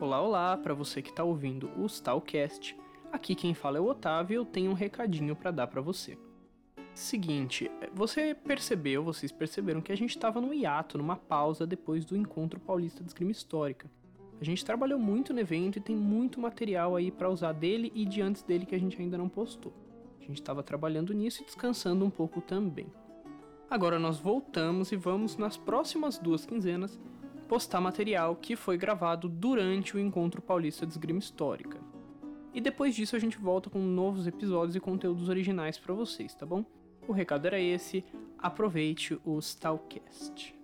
Olá, olá, para você que está ouvindo o Stalcast. Aqui quem fala é o Otávio eu tenho um recadinho para dar para você. Seguinte, você percebeu, vocês perceberam que a gente estava num hiato, numa pausa depois do encontro paulista de esgrima histórica. A gente trabalhou muito no evento e tem muito material aí para usar dele e de antes dele que a gente ainda não postou. A gente estava trabalhando nisso e descansando um pouco também. Agora nós voltamos e vamos nas próximas duas quinzenas postar material que foi gravado durante o encontro paulista de esgrima histórica. E depois disso a gente volta com novos episódios e conteúdos originais para vocês, tá bom? O recado era esse. Aproveite o Stalcast.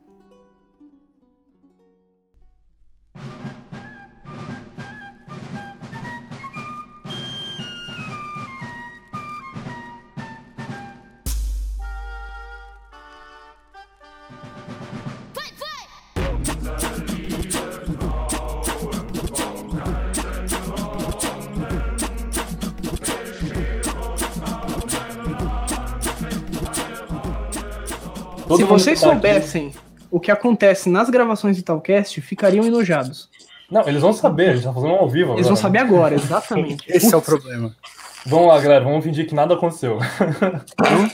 Vocês que tá soubessem o que acontece nas gravações de Talcast, ficariam enojados. Não, eles vão saber, a gente tá fazendo um ao vivo Eles agora, vão saber né? agora, exatamente. Esse é o problema. Vamos lá, galera, vamos fingir que nada aconteceu.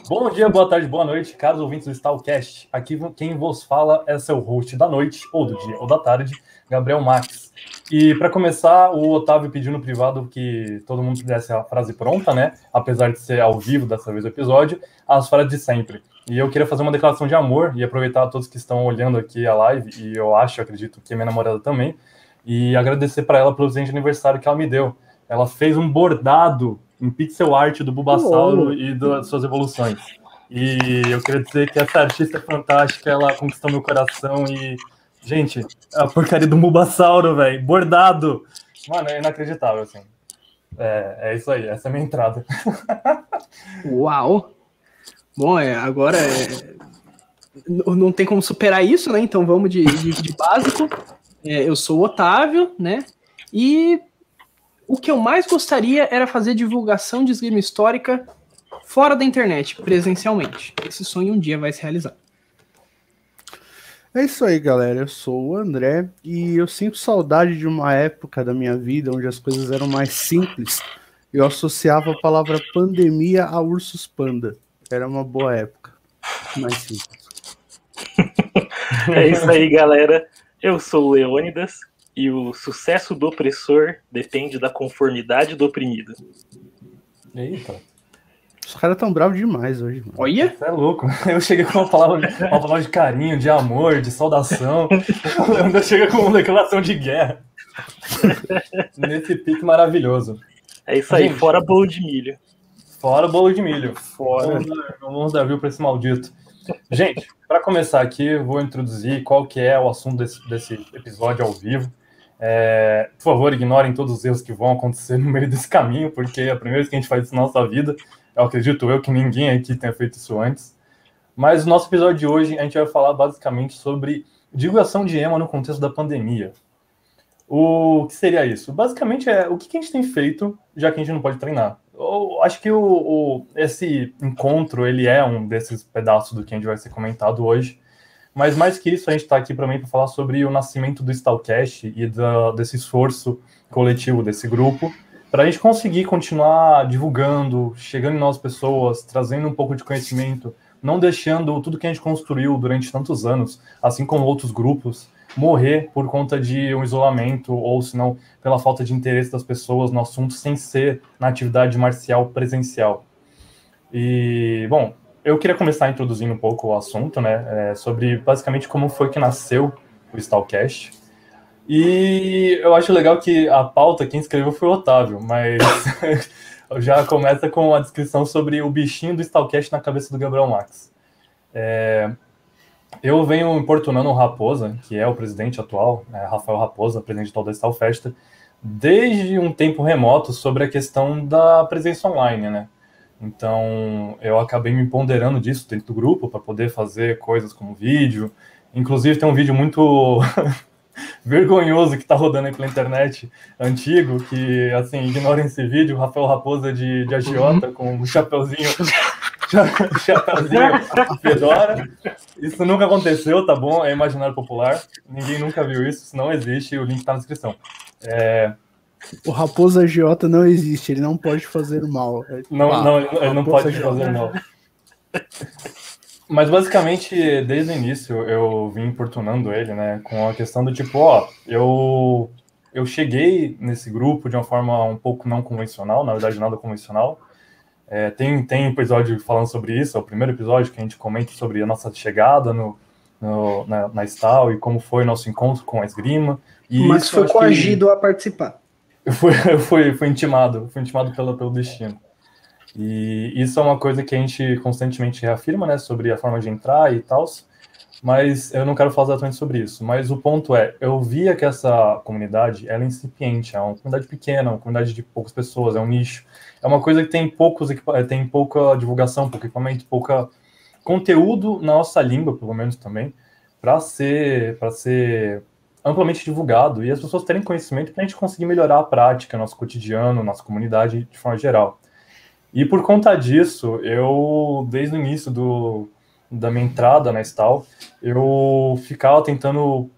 Bom dia, boa tarde, boa noite, caros ouvintes do Stalcast. Aqui quem vos fala é seu host da noite, ou do dia, ou da tarde, Gabriel Max. E para começar, o Otávio pediu no privado que todo mundo tivesse a frase pronta, né? Apesar de ser ao vivo dessa vez o episódio, as frases de sempre. E eu queria fazer uma declaração de amor e aproveitar a todos que estão olhando aqui a live, e eu acho, acredito que é minha namorada também, e agradecer para ela pelo presente de aniversário que ela me deu. Ela fez um bordado em pixel art do Bulbasauro Uou. e das suas evoluções. E eu queria dizer que essa artista é fantástica, ela conquistou meu coração e. Gente, a porcaria do Bulbasauro, velho, bordado! Mano, é inacreditável, assim. É, é isso aí, essa é a minha entrada. Uau! Bom, é, agora é, não tem como superar isso, né? Então vamos de, de, de básico. É, eu sou o Otávio, né? E o que eu mais gostaria era fazer divulgação de esgrima histórica fora da internet, presencialmente. Esse sonho um dia vai se realizar. É isso aí, galera. Eu sou o André e eu sinto saudade de uma época da minha vida onde as coisas eram mais simples. Eu associava a palavra pandemia a ursos panda. Era uma boa época. Mais simples. É isso aí, galera. Eu sou o Leônidas e o sucesso do opressor depende da conformidade do oprimido. Eita, Os caras tão bravos demais hoje, mano. Olha! você é louco. Eu cheguei com uma palavra, uma palavra de carinho, de amor, de saudação. O Leandro chega com uma declaração de guerra. Nesse pique maravilhoso. É isso aí, Gente. fora bolo de milho. Fora o bolo de milho. Fora. Vamos dar, vamos dar view para esse maldito. Gente, para começar aqui, eu vou introduzir qual que é o assunto desse, desse episódio ao vivo. É, por favor, ignorem todos os erros que vão acontecer no meio desse caminho, porque é a primeira vez que a gente faz isso na nossa vida. Eu acredito eu que ninguém aqui tenha feito isso antes. Mas no nosso episódio de hoje, a gente vai falar basicamente sobre divulgação de EMA no contexto da pandemia. O que seria isso? Basicamente é o que a gente tem feito, já que a gente não pode treinar. Eu acho que o, o- esse encontro ele é um desses pedaços do que a gente vai ser comentado hoje. Mas mais que isso, a gente está aqui também para falar sobre o nascimento do Stalcast e da, desse esforço coletivo desse grupo, para a gente conseguir continuar divulgando, chegando em novas pessoas, trazendo um pouco de conhecimento, não deixando tudo que a gente construiu durante tantos anos, assim como outros grupos, morrer por conta de um isolamento ou, se não, pela falta de interesse das pessoas no assunto sem ser na atividade marcial presencial. E, bom, eu queria começar introduzindo um pouco o assunto, né, é, sobre basicamente como foi que nasceu o Stalcast. E eu acho legal que a pauta quem escreveu foi o Otávio, mas já começa com a descrição sobre o bichinho do Stalcast na cabeça do Gabriel Max. É, eu venho importunando o Raposa, que é o presidente atual, né, Rafael Raposa, presidente atual da Stalfesta, desde um tempo remoto sobre a questão da presença online, né? Então, eu acabei me ponderando disso dentro do grupo para poder fazer coisas como vídeo. Inclusive, tem um vídeo muito vergonhoso que tá rodando aí pela internet, antigo, que, assim, ignorem esse vídeo, Rafael Raposa de, de agiota com um chapeuzinho, cha- chapeuzinho fedora. Isso nunca aconteceu, tá bom? É imaginário popular. Ninguém nunca viu isso, isso não existe, o link tá na descrição. É, O raposa agiota não existe, ele não pode fazer mal. É, Não, pá, não, ele não pode agiota. fazer não. Mas basicamente, desde o início, eu vim importunando ele, né? Com a questão do tipo, ó, eu, eu cheguei nesse grupo de uma forma um pouco não convencional, na verdade, nada convencional. É, tem, tem episódio falando sobre isso, é o primeiro episódio que a gente comenta sobre a nossa chegada no, no- na, na Stal e como foi o nosso encontro com a esgrima. E Mas isso foi acho que- coagido a participar. eu fui, eu fui, fui intimado, fui intimado pelo, pelo destino. E isso é uma coisa que a gente constantemente reafirma, né, sobre a forma de entrar e tal, mas eu não quero falar exatamente sobre isso. Mas o ponto é, eu via que essa comunidade, ela é incipiente, é uma comunidade pequena, uma comunidade de poucas pessoas, é um nicho. É uma coisa que tem poucos equipa- tem pouca divulgação, pouco equipamento, pouca conteúdo na nossa língua, pelo menos também, para ser para ser amplamente divulgado e as pessoas terem conhecimento para a gente conseguir melhorar a prática, nosso cotidiano, nossa comunidade de forma geral. E por conta disso, eu, desde o início do, da minha entrada na Stal, eu ficava tentando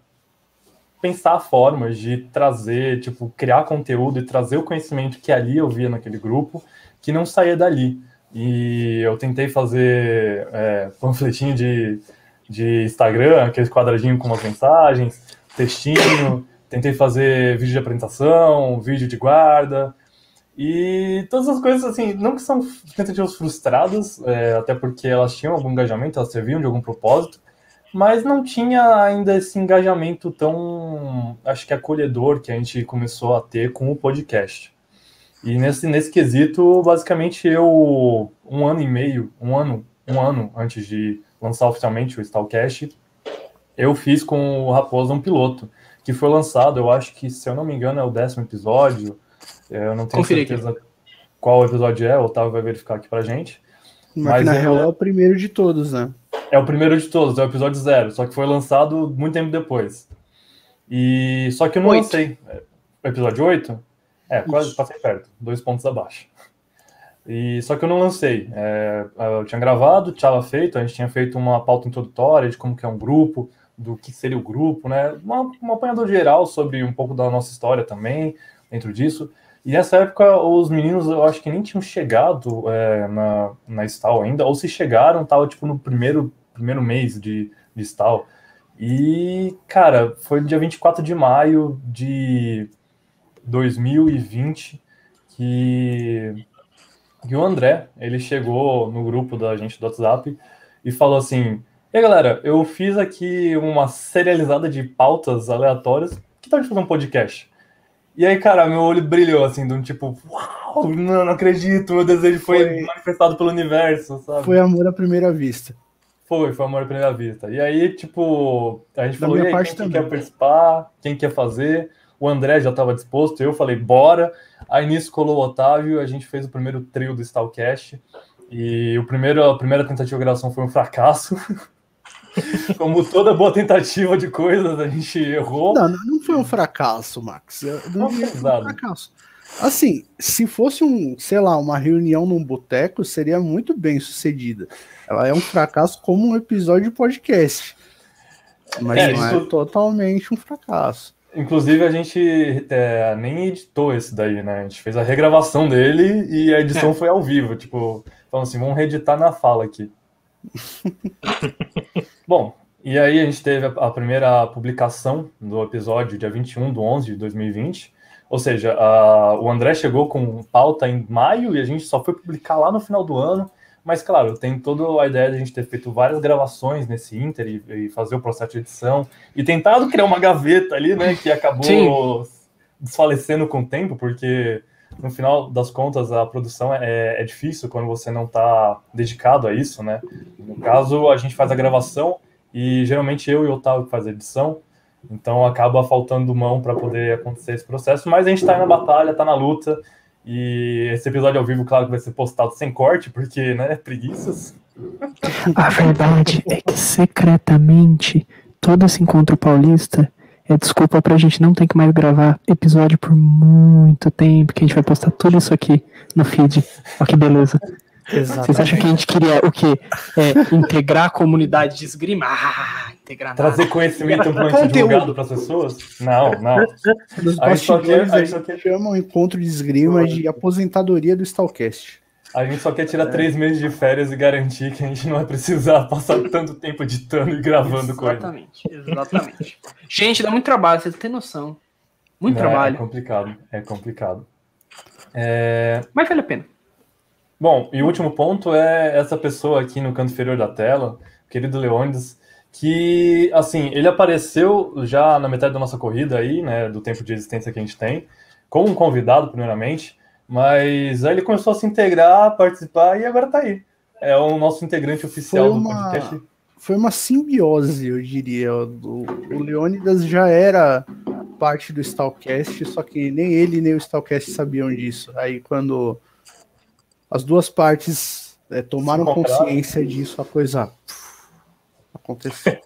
pensar formas de trazer, tipo, criar conteúdo e trazer o conhecimento que ali eu via naquele grupo, que não saía dali. E eu tentei fazer é, panfletinho de, de Instagram, aquele quadradinho com umas mensagens, textinho, tentei fazer vídeo de apresentação, vídeo de guarda, e todas as coisas, assim, não que são tentativas frustradas, é, até porque elas tinham algum engajamento, elas serviam de algum propósito, mas não tinha ainda esse engajamento tão, acho que acolhedor que a gente começou a ter com o podcast. E nesse, nesse quesito, basicamente, eu, um ano e meio, um ano, um ano antes de lançar oficialmente o Stalcast, eu fiz com o Raposa um piloto, que foi lançado, eu acho que, se eu não me engano, é o décimo episódio, eu não tenho Confira aqui. certeza qual episódio é, o Otávio vai verificar aqui pra gente. Mas, Mas na real é o primeiro de todos, né? É o primeiro de todos, é o episódio zero, só que foi lançado muito tempo depois. E só que eu não Oito. lancei. É, O episódio 8? É, quase Isso. passei perto, dois pontos abaixo. E só que eu não lancei. É, eu tinha gravado, tinha feito, a gente tinha feito uma pauta introdutória de como que é um grupo, do que seria o grupo, né? Uma, um apanhador geral sobre um pouco da nossa história também, dentro disso. E nessa época, os meninos, eu acho que nem tinham chegado é, na, na Stal ainda, ou se chegaram, tava tipo no primeiro, primeiro mês de, de Stal. E, cara, foi no dia 24 de maio de 2020 que, que o André, ele chegou no grupo da gente do WhatsApp e falou assim, e aí, galera, eu fiz aqui uma serializada de pautas aleatórias, que tal de fazer um podcast? E aí, cara, meu olho brilhou, assim, de um tipo, uau, não, não acredito, meu desejo foi, Foi- manifestado pelo universo, sabe? Foi amor à primeira vista. Foi, foi amor à primeira vista. E aí, tipo, a gente Da falou, e aí, quem também. quer participar, quem quer fazer? O André já estava disposto, eu falei, bora. Aí nisso colou o Otávio, a gente fez o primeiro trio do Stalcast. E o primeiro, a primeira tentativa de gravação foi um fracasso. Como toda boa tentativa de coisas, a gente errou. Não, não foi um fracasso, Max. Não Foi um fracasso. Assim, se fosse um, sei lá, uma reunião num boteco, seria muito bem sucedida. Ela é um fracasso como um episódio de podcast. Mas É, não é isso- totalmente um fracasso. Inclusive, a gente é, nem editou esse daí, né? A gente fez a regravação dele e a edição É. foi ao vivo. Tipo, falando assim, vamos reeditar na fala aqui. Bom, e aí a gente teve a, primeira publicação do episódio, dia 21 de 11 de 2020. Ou seja, a- o André chegou com pauta em maio e a gente só foi publicar lá no final do ano. Mas, claro, tem toda a ideia de a gente ter feito várias gravações nesse Inter e, e fazer o processo de edição e tentado criar uma gaveta ali, né, que acabou desfalecendo com o tempo, porque no final das contas a produção é, é difícil quando você não está dedicado a isso, né? No caso, a gente faz a gravação e geralmente eu e o Otávio faz a edição, então acaba faltando mão para poder acontecer esse processo, mas a gente está na batalha, está na luta. E esse episódio ao vivo, claro vai ser postado sem corte, porque, né, preguiças. A verdade é que secretamente todo esse encontro paulista é desculpa pra gente não ter que mais gravar episódio por muito tempo, que a gente vai postar tudo isso aqui no feed. Ó que beleza. Vocês acham que a gente queria o quê? É, integrar a comunidade de esgrima? Ah, integrar Trazer nada. conhecimento amplamente Conteúdo. divulgado para as pessoas? Não, não. Nos A gente só quer- bastidores a a gente só gente quer- chama o encontro de esgrima de aposentadoria do Stalcast. A gente só quer tirar três meses de férias e garantir que a gente não vai precisar passar tanto tempo editando e gravando coisa. Exatamente, exatamente. Gente, dá muito trabalho, vocês têm noção. Muito Né? trabalho, É complicado, é complicado. É, mas vale a pena. Bom, e o último ponto é essa pessoa aqui no canto inferior da tela, o querido Leônidas, que, assim, ele apareceu já na metade da nossa corrida aí, né, do tempo de existência que a gente tem, como um convidado, primeiramente, mas aí ele começou a se integrar, participar e agora tá aí. É o nosso integrante oficial Foi do uma- podcast. Foi uma simbiose, eu diria. O, o Leônidas já era parte do Stalcast, só que nem ele nem o Stalcast sabiam disso. Aí quando as duas partes é, tomaram consciência disso, a coisa puf, aconteceu.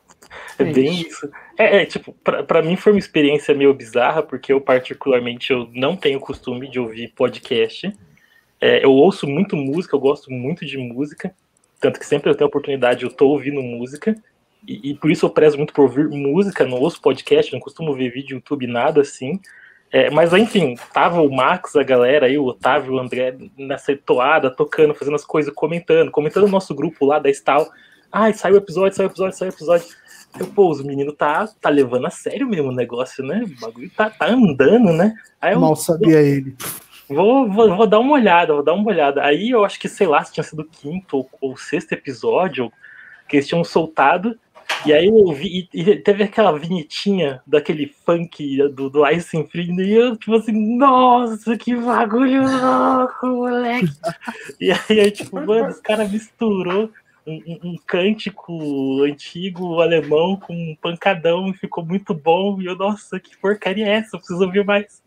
É bem isso. É, é, tipo, pra, pra mim foi uma experiência meio bizarra, porque eu, particularmente, eu não tenho costume de ouvir podcast. É, eu ouço muito música, eu gosto muito de música. Tanto que sempre eu tenho oportunidade, eu tô ouvindo música. E, e por isso eu prezo muito por ouvir música, não ouço podcast, não costumo ver vídeo YouTube, nada assim. É, mas enfim, tava o Max, a galera aí, o Otávio, o André, nessa toada, tocando, fazendo as coisas, comentando, comentando o nosso grupo lá da Stal. Ai, saiu o episódio, saiu o episódio, saiu o episódio. Eu, pô, os meninos tá, tá levando a sério mesmo o negócio, né? O bagulho tá, tá andando, né? Aí eu Mal sabia ele. vou, vou, vou dar uma olhada, vou dar uma olhada. Aí eu acho que, sei lá, se tinha sido o quinto ou, ou sexto episódio que eles tinham soltado. E aí eu ouvi, e, teve aquela vinhetinha daquele funk do, do Ice Infinity, e eu, tipo assim, nossa, que bagulho louco, moleque. E aí, aí tipo, mano, os caras misturou um, um- cântico antigo alemão com um pancadão e ficou muito bom. E eu, nossa, que porcaria é essa? Eu preciso ouvir mais.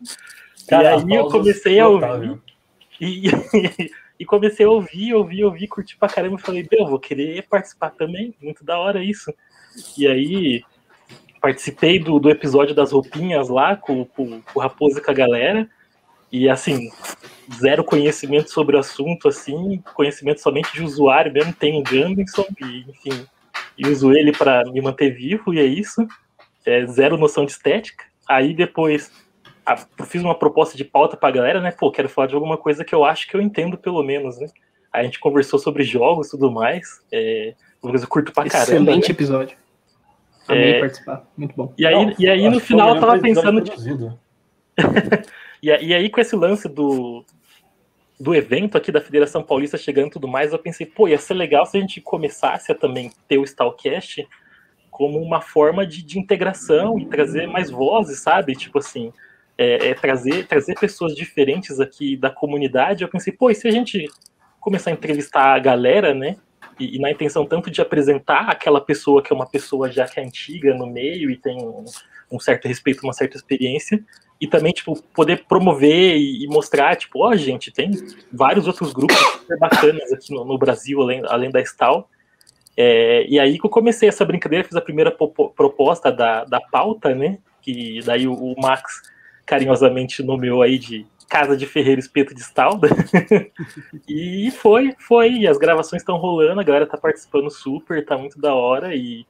Cara, e aí eu comecei a ouvir. Otávio. E, e comecei a ouvir, ouvir, ouvir, curtir pra caramba. e Falei, meu, vou querer participar também. Muito da hora isso. E aí participei do, do episódio das roupinhas lá com, com, com o Raposo e com a galera. E assim, zero conhecimento sobre o assunto, assim, conhecimento somente de usuário mesmo. Tenho o Gambinson, e enfim, e uso ele para me manter vivo, e é isso. É, zero noção de estética. Aí depois a- fiz uma proposta de pauta pra galera, né? Pô, quero falar de alguma coisa que eu acho que eu entendo, pelo menos, né? Aí a gente conversou sobre jogos e tudo mais. É, uma coisa curto pra caramba. Excelente né? episódio. Amei É. participar. Muito bom. E aí, Não, e aí no final eu tava pensando. E, e aí, com esse lance do, do evento aqui da Federação Paulista chegando e tudo mais, eu pensei, pô, ia ser legal se a gente começasse a também ter o Stalcast como uma forma de, de integração e trazer mais vozes, sabe? Tipo assim, é, é trazer, trazer pessoas diferentes aqui da comunidade. Eu pensei, pô, e se a gente começar a entrevistar a galera, né? E, e na intenção tanto de apresentar aquela pessoa que é uma pessoa já que é antiga no meio e tem um, certo respeito, uma certa experiência, e também, tipo, poder promover e, mostrar, tipo, ó, gente, tem vários outros grupos super bacanas aqui no, no Brasil, além, além da Stal. É, e aí que eu comecei essa brincadeira, fiz a primeira proposta da, da pauta, né? Que daí o, o Max carinhosamente nomeou aí de Casa de Ferreiro Espeto de Stal. e foi, foi. As gravações estão rolando, a galera tá participando super, tá muito da hora. E,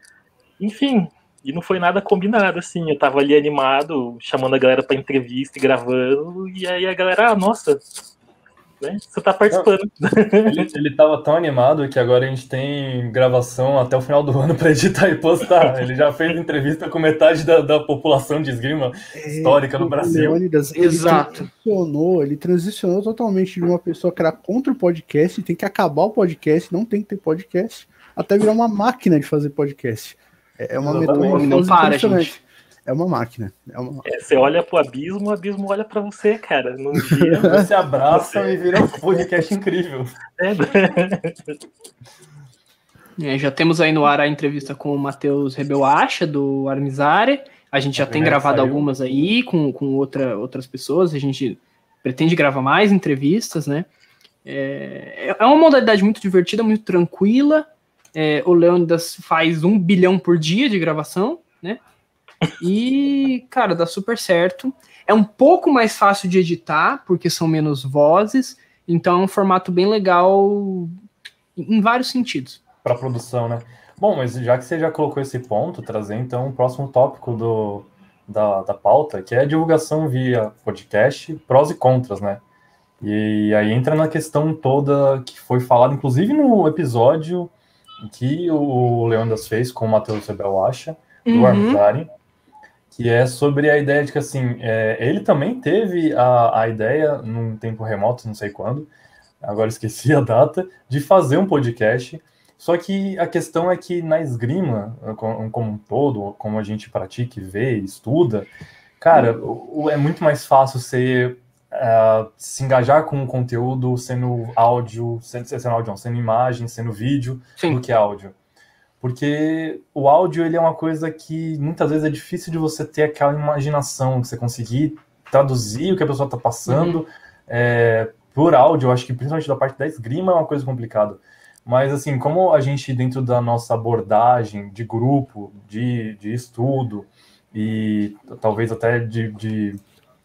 enfim, e não foi nada combinado, assim. Eu tava ali animado, chamando a galera pra entrevista e gravando. E aí a galera, ah, nossa, né? Você tá participando. Ele, ele tava tão animado que agora a gente tem gravação até o final do ano pra editar e postar. Ele já fez entrevista com metade da, da população de esgrima histórica no Brasil. Leônidas, ele Exato. transicionou, ele transicionou totalmente de uma pessoa que era contra o podcast, tem que acabar o podcast, não tem que ter podcast, até virar uma máquina de fazer podcast. É é uma Exatamente. Não para, gente. É uma máquina. É uma... É, você olha pro abismo, o abismo olha pra você, cara. Num dia. Você abraça e vira um podcast incrível. né? É, já temos aí no ar a entrevista com o Matheus Rebel Acha, do Armizare. A gente já A tem primeira gravado saiu. algumas aí com, com outra, outras pessoas. A gente pretende gravar mais entrevistas, né? É, é uma modalidade muito divertida, muito tranquila. É, o Leônidas faz um bilhão por dia de gravação, né? E, cara, dá super certo. É um pouco mais fácil de editar, porque são menos vozes. Então é um formato bem legal em vários sentidos. Pra produção, né? Bom, mas já que você já colocou esse ponto, trazer então o próximo tópico do, da, da pauta, que é a divulgação via podcast, prós e contras, né? E aí entra na questão toda que foi falada, inclusive no episódio que o Leondas fez com o Matheus Rebel Acha, do uhum. Que é sobre a ideia de que, assim, é, ele também teve a, a ideia, num tempo remoto, não sei quando, agora esqueci a data, de fazer um podcast, só que a questão é que na esgrima, como, como um todo, como a gente pratica e vê, estuda, cara, é muito mais fácil ser uh, se engajar com o conteúdo sendo áudio, sendo, sendo áudio, não, sendo imagem, sendo vídeo, Sim. do que áudio. Porque o áudio ele é uma coisa que muitas vezes é difícil de você ter aquela imaginação, você conseguir traduzir o que a pessoa está passando uhum. é, por áudio. Eu acho que principalmente da parte da esgrima é uma coisa complicada. Mas, assim, como a gente, dentro da nossa abordagem de grupo, de, de estudo, e talvez até de, de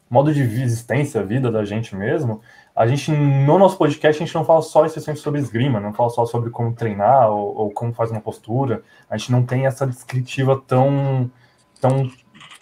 modo de existência, vida da gente mesmo, a gente, no nosso podcast, a gente não fala só especialmente sobre esgrima, não fala só sobre como treinar ou, ou, como faz uma postura, a gente não tem essa descritiva tão, tão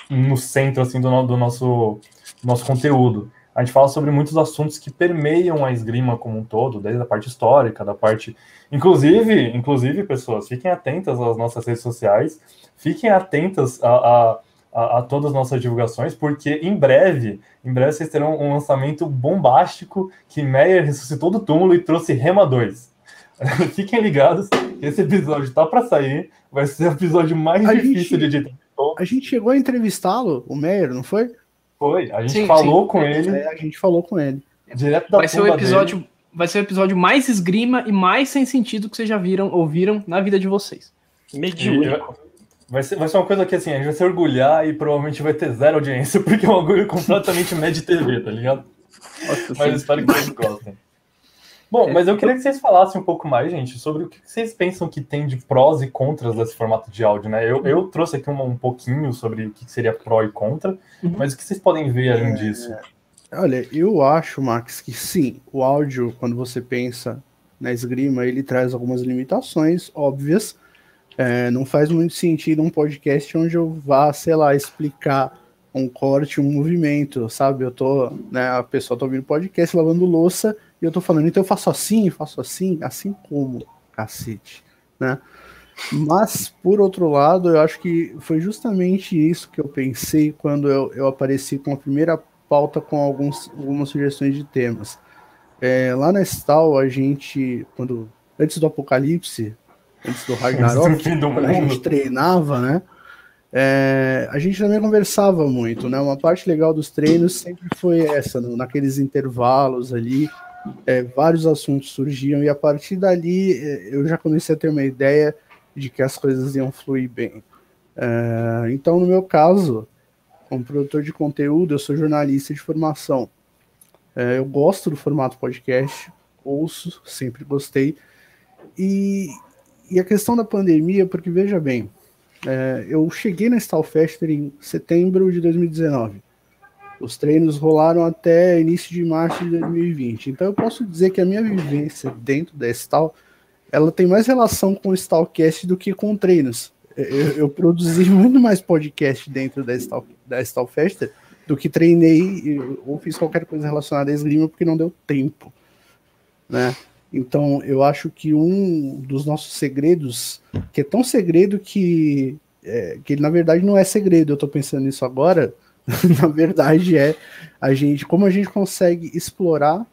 no centro, assim, do, do nosso, nosso conteúdo. A gente fala sobre muitos assuntos que permeiam a esgrima como um todo, desde a parte histórica, da parte... Inclusive, inclusive pessoas, fiquem atentas às nossas redes sociais, fiquem atentas a, a a, a, todas as nossas divulgações, porque em breve, em breve vocês terão um lançamento bombástico que Meyer ressuscitou do túmulo e trouxe Rema 2. Fiquem ligados, esse episódio tá para sair, vai ser o episódio mais a difícil gente, de editar. A gente chegou a entrevistá-lo, o Meyer, não foi? Foi, a gente sim, falou sim. com ele. É, a gente falou com ele. Direto da vai ser o episódio, dele. vai ser o episódio mais esgrima e mais sem sentido que vocês já viram, ouviram na vida de vocês. Medíocre. Vai ser, vai ser uma coisa que assim, a gente vai se orgulhar e provavelmente vai ter zero audiência, porque é um orgulho completamente médio TV, tá ligado? Nossa, mas espero que vocês gostem. Bom, mas eu queria que vocês falassem um pouco mais, gente, sobre o que vocês pensam que tem de prós e contras desse formato de áudio, né? Eu, eu trouxe aqui um, um pouquinho sobre o que seria pró e contra, uhum. mas o que vocês podem ver além é... disso? Olha, eu acho, Max, que sim, o áudio, quando você pensa na esgrima, ele traz algumas limitações óbvias, é, não faz muito sentido um podcast onde eu vá, sei lá, explicar um corte, um movimento, sabe? Eu tô, né, a pessoa tá ouvindo podcast lavando louça e eu tô falando, então eu faço assim, faço assim, assim como, cacete, né? Mas, por outro lado, eu acho que foi justamente isso que eu pensei quando eu, eu apareci com a primeira pauta com alguns, algumas sugestões de temas. É, lá na Stal, a gente, quando antes do apocalipse, antes do Ragnarok, quando a gente treinava, né? É, a gente também conversava muito, né? Uma parte legal dos treinos sempre foi essa, naqueles intervalos ali, é, vários assuntos surgiam e a partir dali é, eu já comecei a ter uma ideia de que as coisas iam fluir bem. É, então, no meu caso, como produtor de conteúdo, eu sou jornalista de formação. É, eu gosto do formato podcast, ouço, sempre gostei. E, e a questão da pandemia, porque veja bem, é, eu cheguei na Stalfester em setembro de 2019. Os treinos rolaram até início de março de 2020. Então eu posso dizer que a minha vivência dentro da Stal, ela tem mais relação com o Stalcast do que com treinos. Eu, eu produzi muito mais podcast dentro da, Stal, da Stalfester do que treinei ou fiz qualquer coisa relacionada à esgrima porque não deu tempo, né? Então, eu acho que um dos nossos segredos, que é tão segredo que, é, que ele na verdade não é segredo, eu estou pensando nisso agora, na verdade é a gente, como a gente consegue explorar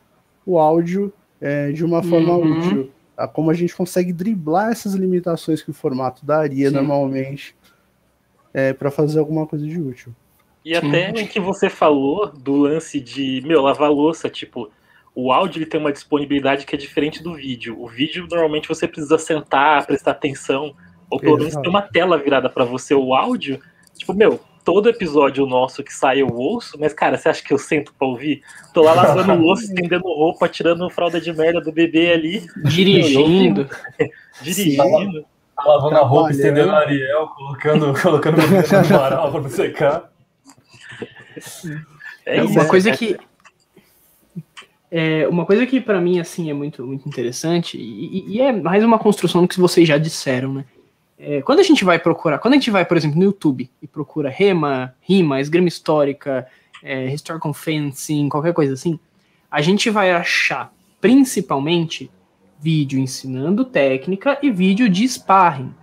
o áudio é, de uma forma uhum. útil, tá? como a gente consegue driblar essas limitações que o formato daria Sim. normalmente é, para fazer alguma coisa de útil. E até em que você falou do lance de, meu, lavar louça, tipo, o áudio ele tem uma disponibilidade que é diferente do vídeo. O vídeo normalmente você precisa sentar, prestar atenção, ou pelo menos ter uma tela virada para você. O áudio, tipo, meu, todo episódio nosso que sai eu ouço, mas cara, você acha que eu sento pra ouvir? Tô lá lavando louça, estendendo roupa, tirando fralda de merda do bebê ali. Dirigindo. Dirigindo. Tá lavando a roupa, estendendo o Ariel, colocando, colocando o bebê no varal pra secar. É uma coisa que é, uma coisa que para mim assim é muito, muito interessante e, e, é mais uma construção do que vocês já disseram, né? é, quando a gente vai procurar, quando a gente vai, por exemplo, no YouTube e procura rema, rima, esgrima histórica, é, historical fencing, qualquer coisa assim, a gente vai achar principalmente vídeo ensinando técnica e vídeo de sparring,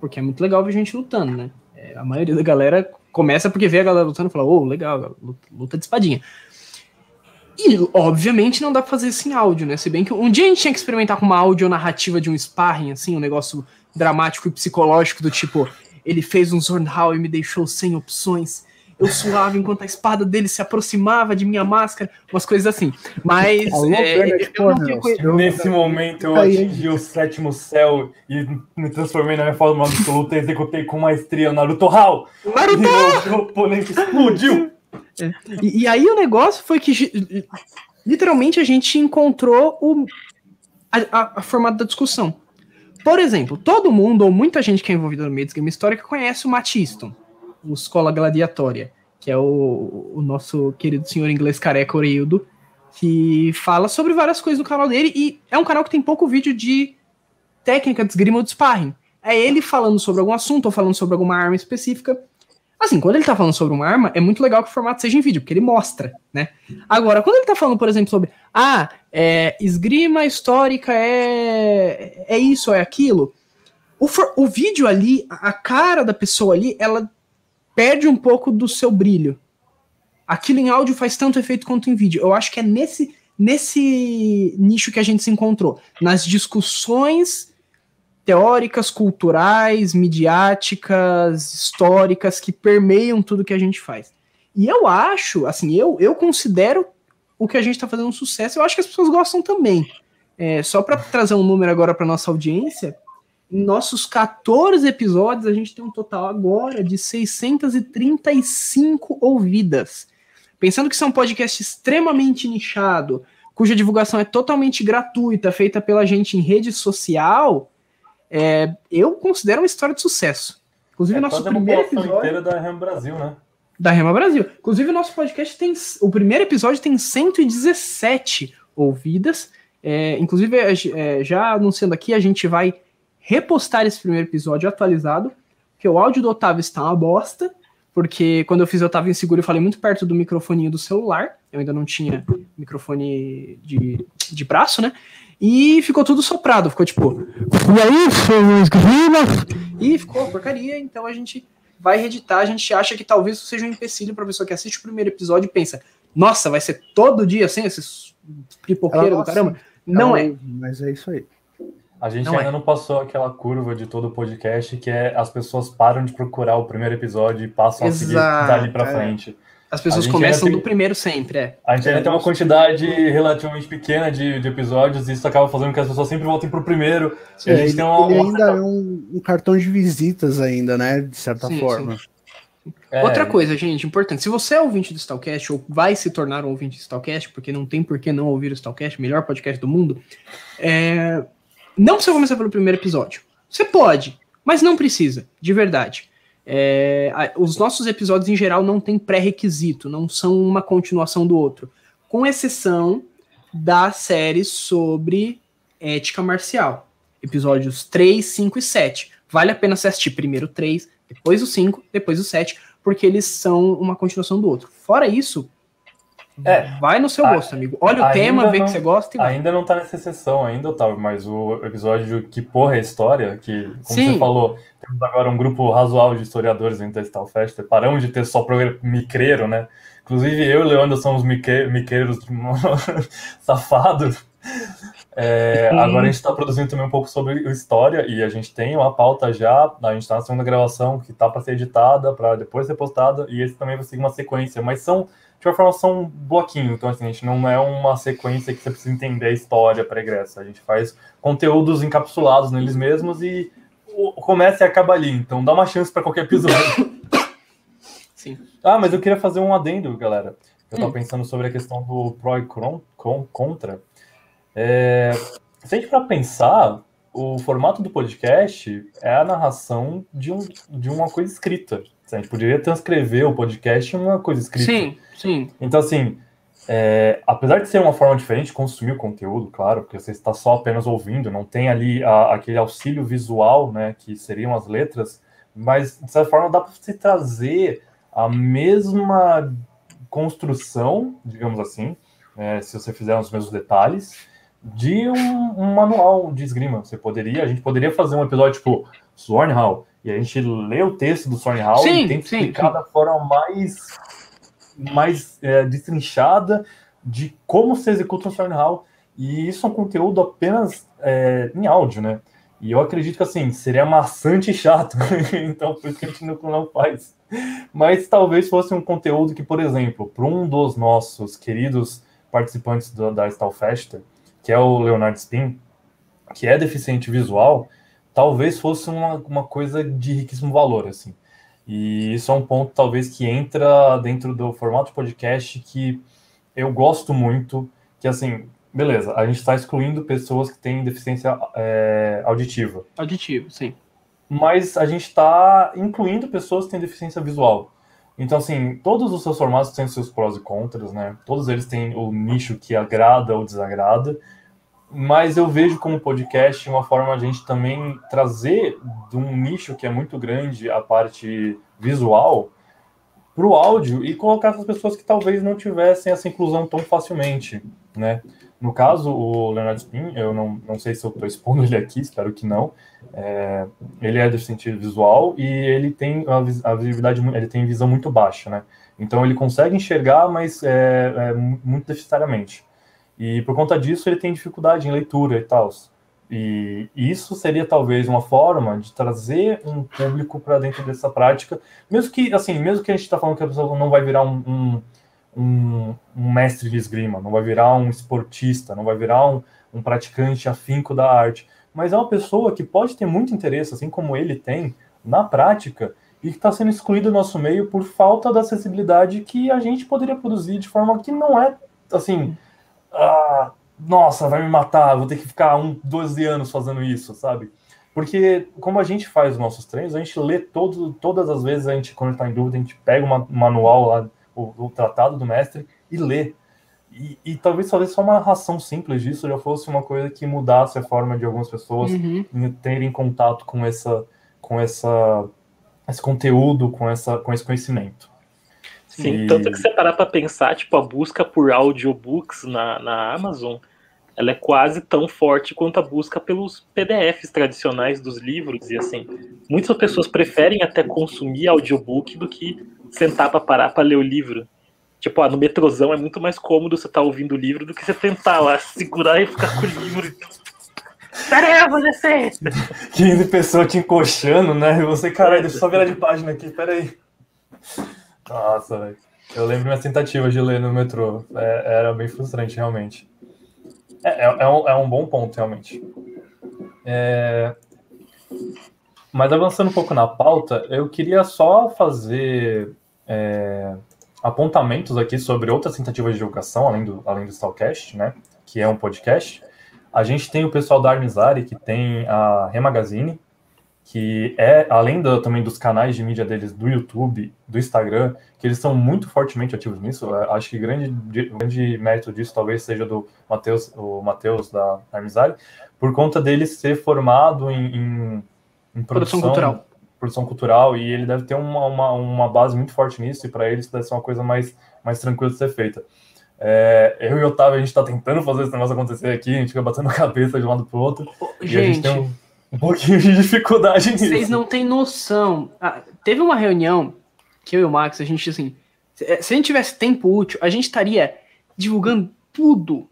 porque é muito legal ver gente lutando, né? É, a maioria da galera começa porque vê a galera lutando e fala, ô, oh, legal, luta de espadinha. E, obviamente, não dá pra fazer isso em áudio, né? Se bem que um dia a gente tinha que experimentar com uma áudio narrativa de um sparring, assim, um negócio dramático e psicológico do tipo, ele fez um Zornhal e me deixou sem opções. Eu suava enquanto a espada dele se aproximava de minha máscara, umas coisas assim. Mas. É, eu Nesse momento eu atingi o sétimo céu e me transformei na minha forma absoluta e executei com maestria o Naruto Hall. Naruto! E o oponente explodiu. É. E, e, aí o negócio foi que literalmente a gente encontrou o, a, a, a formato da discussão. Por exemplo, todo mundo, ou muita gente que é envolvida no meio de game histórica, conhece o Matt Easton, o Escola Gladiatória, que é o, o nosso querido senhor inglês careca Oreildo, que fala sobre várias coisas no canal dele, e é um canal que tem pouco vídeo de técnica de esgrima ou de sparring. É ele falando sobre algum assunto ou falando sobre alguma arma específica, Assim, quando ele tá falando sobre uma arma, é muito legal que o formato seja em vídeo, porque ele mostra, né? Agora, quando ele tá falando, por exemplo, sobre ah, é, esgrima histórica é, é isso, é aquilo, o, for, o vídeo ali, a cara da pessoa ali, ela perde um pouco do seu brilho. Aquilo em áudio faz tanto efeito quanto em vídeo. Eu acho que é nesse, nesse nicho que a gente se encontrou. Nas discussões teóricas, culturais, midiáticas, históricas que permeiam tudo que a gente faz. E eu acho, assim, eu, eu considero o que a gente está fazendo um sucesso. Eu acho que as pessoas gostam também. É, só para trazer um número agora para nossa audiência, em nossos 14 episódios, a gente tem um total agora de 635 ouvidas. Pensando que isso é um podcast extremamente nichado, cuja divulgação é totalmente gratuita, feita pela gente em rede social, é, eu considero uma história de sucesso. Inclusive, é nosso primeiro episódio. inteira da Rema Brasil, né? Da Rema Brasil. Inclusive, o nosso podcast tem. O primeiro episódio tem 117 ouvidas. É, inclusive, é, já anunciando aqui, a gente vai repostar esse primeiro episódio atualizado, porque o áudio do Otávio está uma bosta, porque quando eu fiz eu estava inseguro e falei muito perto do microfoninho do celular, eu ainda não tinha microfone de, de braço, né? E ficou tudo soprado, ficou tipo, e aí, seu E ficou porcaria, então a gente vai reeditar, a gente acha que talvez isso seja um empecilho pra pessoa que assiste o primeiro episódio e pensa, nossa, vai ser todo dia assim, esses pipoqueiros do caramba. Não é. Mas é isso aí. A gente não ainda é. não passou aquela curva de todo o podcast que é as pessoas param de procurar o primeiro episódio e passam Exato, a seguir dali pra é. frente. As pessoas começam tem, do primeiro sempre, é. A gente ainda é, tem uma quantidade relativamente pequena de, de, episódios e isso acaba fazendo com que as pessoas sempre voltem pro primeiro. Sim, a gente tem uma, ele ainda é um, um, cartão de visitas ainda, né? De certa sim, forma. Sim. É. Outra coisa, gente, importante. Se você é ouvinte do Stalcast ou vai se tornar um ouvinte do Stalcast, porque não tem por que não ouvir o Stalcast, melhor podcast do mundo, é... não precisa começar pelo primeiro episódio. Você pode, mas não precisa, de verdade. É, os nossos episódios, em geral, não têm pré-requisito, não são uma continuação do outro, com exceção da série sobre ética marcial. Episódios 3, 5 e 7. Vale a pena assistir primeiro o 3, depois o 5, depois o 7, porque eles são uma continuação do outro. Fora isso, é, vai no seu gosto, amigo. Olha o tema, vê não, que você gosta. E ainda não tá nessa sessão, ainda, Otávio, mas o episódio de Que Porra é História, que, como Sim. você falou, temos agora um grupo razoável de historiadores dentro da Stal Fest. Paramos de ter só programa micreiro, né? Inclusive eu e o Leandro somos miqueiros safados. É, agora a gente está produzindo também um pouco sobre história e a gente tem uma pauta já, a gente está na segunda gravação que está para ser editada, para depois ser postada, e esse também vai seguir uma sequência, mas são de uma forma são bloquinho, então assim, a gente não é uma sequência que você precisa entender a história pregressa. A gente faz conteúdos encapsulados neles mesmos e começa e acaba ali. Então dá uma chance para qualquer episódio. Sim. Ah, mas eu queria fazer um adendo, galera. Eu tava hum. pensando sobre a questão do pro e contra. É, se a gente para pensar, o formato do podcast é a narração de, um, de uma coisa escrita. A gente poderia transcrever o podcast em uma coisa escrita. Sim, sim. Então, assim, é, apesar de ser uma forma diferente de consumir o conteúdo, claro, porque você está só apenas ouvindo, não tem ali a, aquele auxílio visual, né, que seriam as letras, mas de certa forma dá para você trazer a mesma construção, digamos assim, é, se você fizer os mesmos detalhes, de um, um, manual de esgrima. Você poderia, a gente poderia fazer um episódio tipo Hall e a gente lê o texto do Hall e tenta explicar sim. da forma mais mais é, destrinchada de como se executa um Hall E isso é um conteúdo apenas é, em áudio, né? E eu acredito que assim, seria maçante e chato. então, por isso que a gente não faz. Mas talvez fosse um conteúdo que, por exemplo, para um dos nossos queridos participantes do, da Stalfesta, que é o Leonardo Spin, que é deficiente visual, talvez fosse uma, uma coisa de riquíssimo valor, assim. E isso é um ponto, talvez, que entra dentro do formato de podcast que eu gosto muito, que, assim, beleza, a gente está excluindo pessoas que têm deficiência é, auditiva. Auditivo, sim. Mas a gente está incluindo pessoas que têm deficiência visual. Então, assim, todos os seus formatos têm seus prós e contras, né? Todos eles têm o nicho que agrada ou desagrada. Mas eu vejo como podcast uma forma a gente também trazer de um nicho que é muito grande a parte visual para o áudio e colocar essas pessoas que talvez não tivessem essa inclusão tão facilmente, né? No caso, o Leonardo Spin, eu não, não sei se eu estou expondo ele aqui, espero que não. É, ele é deficiente visual e ele tem a, a, visibilidade, ele tem visão muito baixa, né? Então ele consegue enxergar, mas é, é, muito deficitariamente. E por conta disso ele tem dificuldade em leitura e tal. E isso seria talvez uma forma de trazer um público para dentro dessa prática, mesmo que assim, mesmo que a gente está falando que a pessoa não vai virar um, um um, mestre de esgrima, não vai virar um esportista, não vai virar um, um praticante afinco da arte, mas é uma pessoa que pode ter muito interesse, assim como ele tem, na prática, e que está sendo excluído do nosso meio por falta da acessibilidade que a gente poderia produzir de forma que não é, assim, ah, nossa, vai me matar, vou ter que ficar um, 12 anos fazendo isso, sabe? Porque como a gente faz os nossos treinos, a gente lê todo, todas as vezes, a gente, quando está em dúvida, a gente pega um manual lá o, o tratado do mestre e ler. E, e, talvez talvez só uma ração simples disso já fosse uma coisa que mudasse a forma de algumas pessoas uhum. terem contato com essa com essa esse conteúdo, com essa com esse conhecimento. Sim, e... tanto que você parar para pensar, tipo, a busca por audiobooks na, na Amazon, ela é quase tão forte quanto a busca pelos PDFs tradicionais dos livros e assim, muitas pessoas preferem até consumir audiobook do que sentar para parar para ler o livro. Tipo, ah, no metrozão é muito mais cômodo você estar tá ouvindo o livro do que você tentar lá segurar e ficar com o livro. Pera aí, eu vou descer! 15 pessoas te encoxando, né? E você, caralho, deixa eu só virar de página aqui, pera aí. Nossa, velho. Eu lembro minhas tentativas de ler no metrô. É, era bem frustrante, realmente. É, é, é, um, é um bom ponto, realmente. É... Mas avançando um pouco na pauta, eu queria só fazer é, apontamentos aqui sobre outras tentativas de divulgação, além do, além do Stalcast, né? Que é um podcast. A gente tem o pessoal da Armizari, que tem a Remagazine, que é, além do, também dos canais de mídia deles do YouTube, do Instagram, que eles são muito fortemente ativos nisso. Acho que grande, grande mérito disso talvez seja do Matheus, o Matheus da Armizari, por conta dele ser formado em, em em produção, produção, cultural. Produção cultural, e ele deve ter uma, uma, uma base muito forte nisso, e para ele isso deve ser uma coisa mais, mais tranquila de ser feita. É, eu e o Otávio, a gente está tentando fazer esse negócio acontecer aqui, a gente fica batendo a cabeça de um lado para o outro, gente, e a gente tem um, um pouquinho de dificuldade nisso. Vocês não têm noção. Ah, teve uma reunião que eu e o Max, a gente assim, se a gente tivesse tempo útil, a gente estaria divulgando tudo,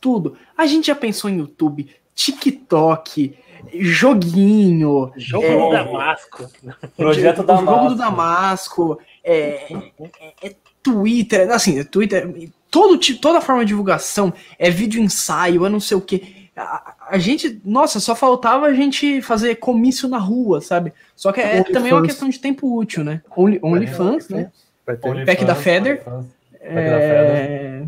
tudo. A gente já pensou em YouTube, TikTok, joguinho. Jogo é, do Damasco. Projeto Damasco. Jogo do Damasco. É, é, é Twitter, assim, Twitter, todo, toda forma de divulgação, é vídeo ensaio, é não sei o que. A, a, gente, nossa, só faltava a gente fazer comício na rua, sabe? Só que é, também uma questão de tempo útil, né? Only, OnlyFans, né? Only Pack da Feather. É...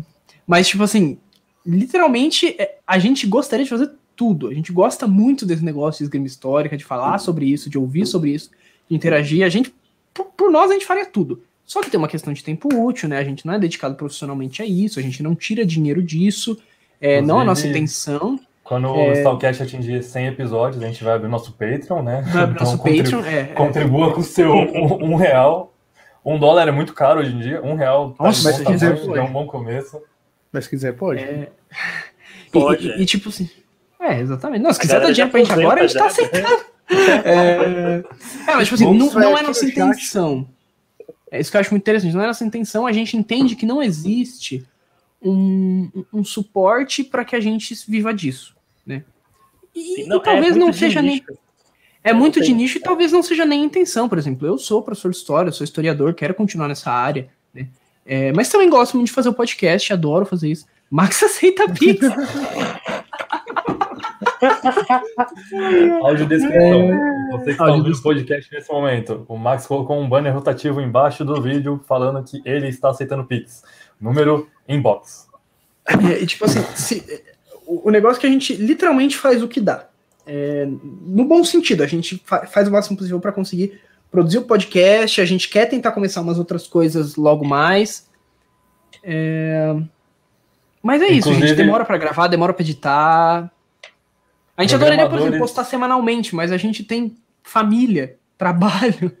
Mas, tipo assim, literalmente, é, a gente gostaria de fazer tudo. A gente gosta muito desse negócio de esgrima histórica, de falar sobre isso, de ouvir sobre isso, de interagir. A gente, por, por nós, a gente faria tudo. Só que tem uma questão de tempo útil, né? A gente não é dedicado profissionalmente a isso, a gente não tira dinheiro disso, é, não é a nossa intenção. Quando É. o Stalcast atingir 100 episódios, a gente vai abrir nosso Patreon, né? Vai abrir nosso contribu- Patreon, é, é. Contribua com o seu um, um real. Um dólar é muito caro hoje em dia. Um real tá Nossa, mas bom se quiser, tamanho, é um bom começo. Mas se quiser, pode. É. Pode, E, é. e- e, tipo assim. É, exatamente. Não, se quiser dar dinheiro pra gente agora, a gente tá já. aceitando. É, é, mas tipo assim, Vamos não, não é nossa intenção. É isso que eu acho muito interessante. Não é nossa intenção, a gente entende que não existe um, um suporte para que a gente viva disso, né? E, não, e talvez é não muito de seja nem. nicho. É muito de nicho e talvez não seja nem a intenção, por exemplo. Eu sou professor de história, sou historiador, quero continuar nessa área, né? É, mas também gosto muito de fazer o podcast, adoro fazer isso. Max aceita Pix. Audiodescrição. Você que está ouvindo o podcast nesse momento, o Max colocou um banner rotativo embaixo do vídeo falando que ele está aceitando Pix. Número inbox. É, e tipo assim, se- o, negócio é que a gente literalmente faz o que dá. É, no bom sentido, a gente fa- faz o máximo possível para conseguir produzir o podcast, a gente quer tentar começar umas outras coisas logo mais. É, Mas é isso, a gente Inclusive- demora para gravar, demora para editar. A gente adoraria, por exemplo, postar semanalmente, mas a gente tem família, trabalho.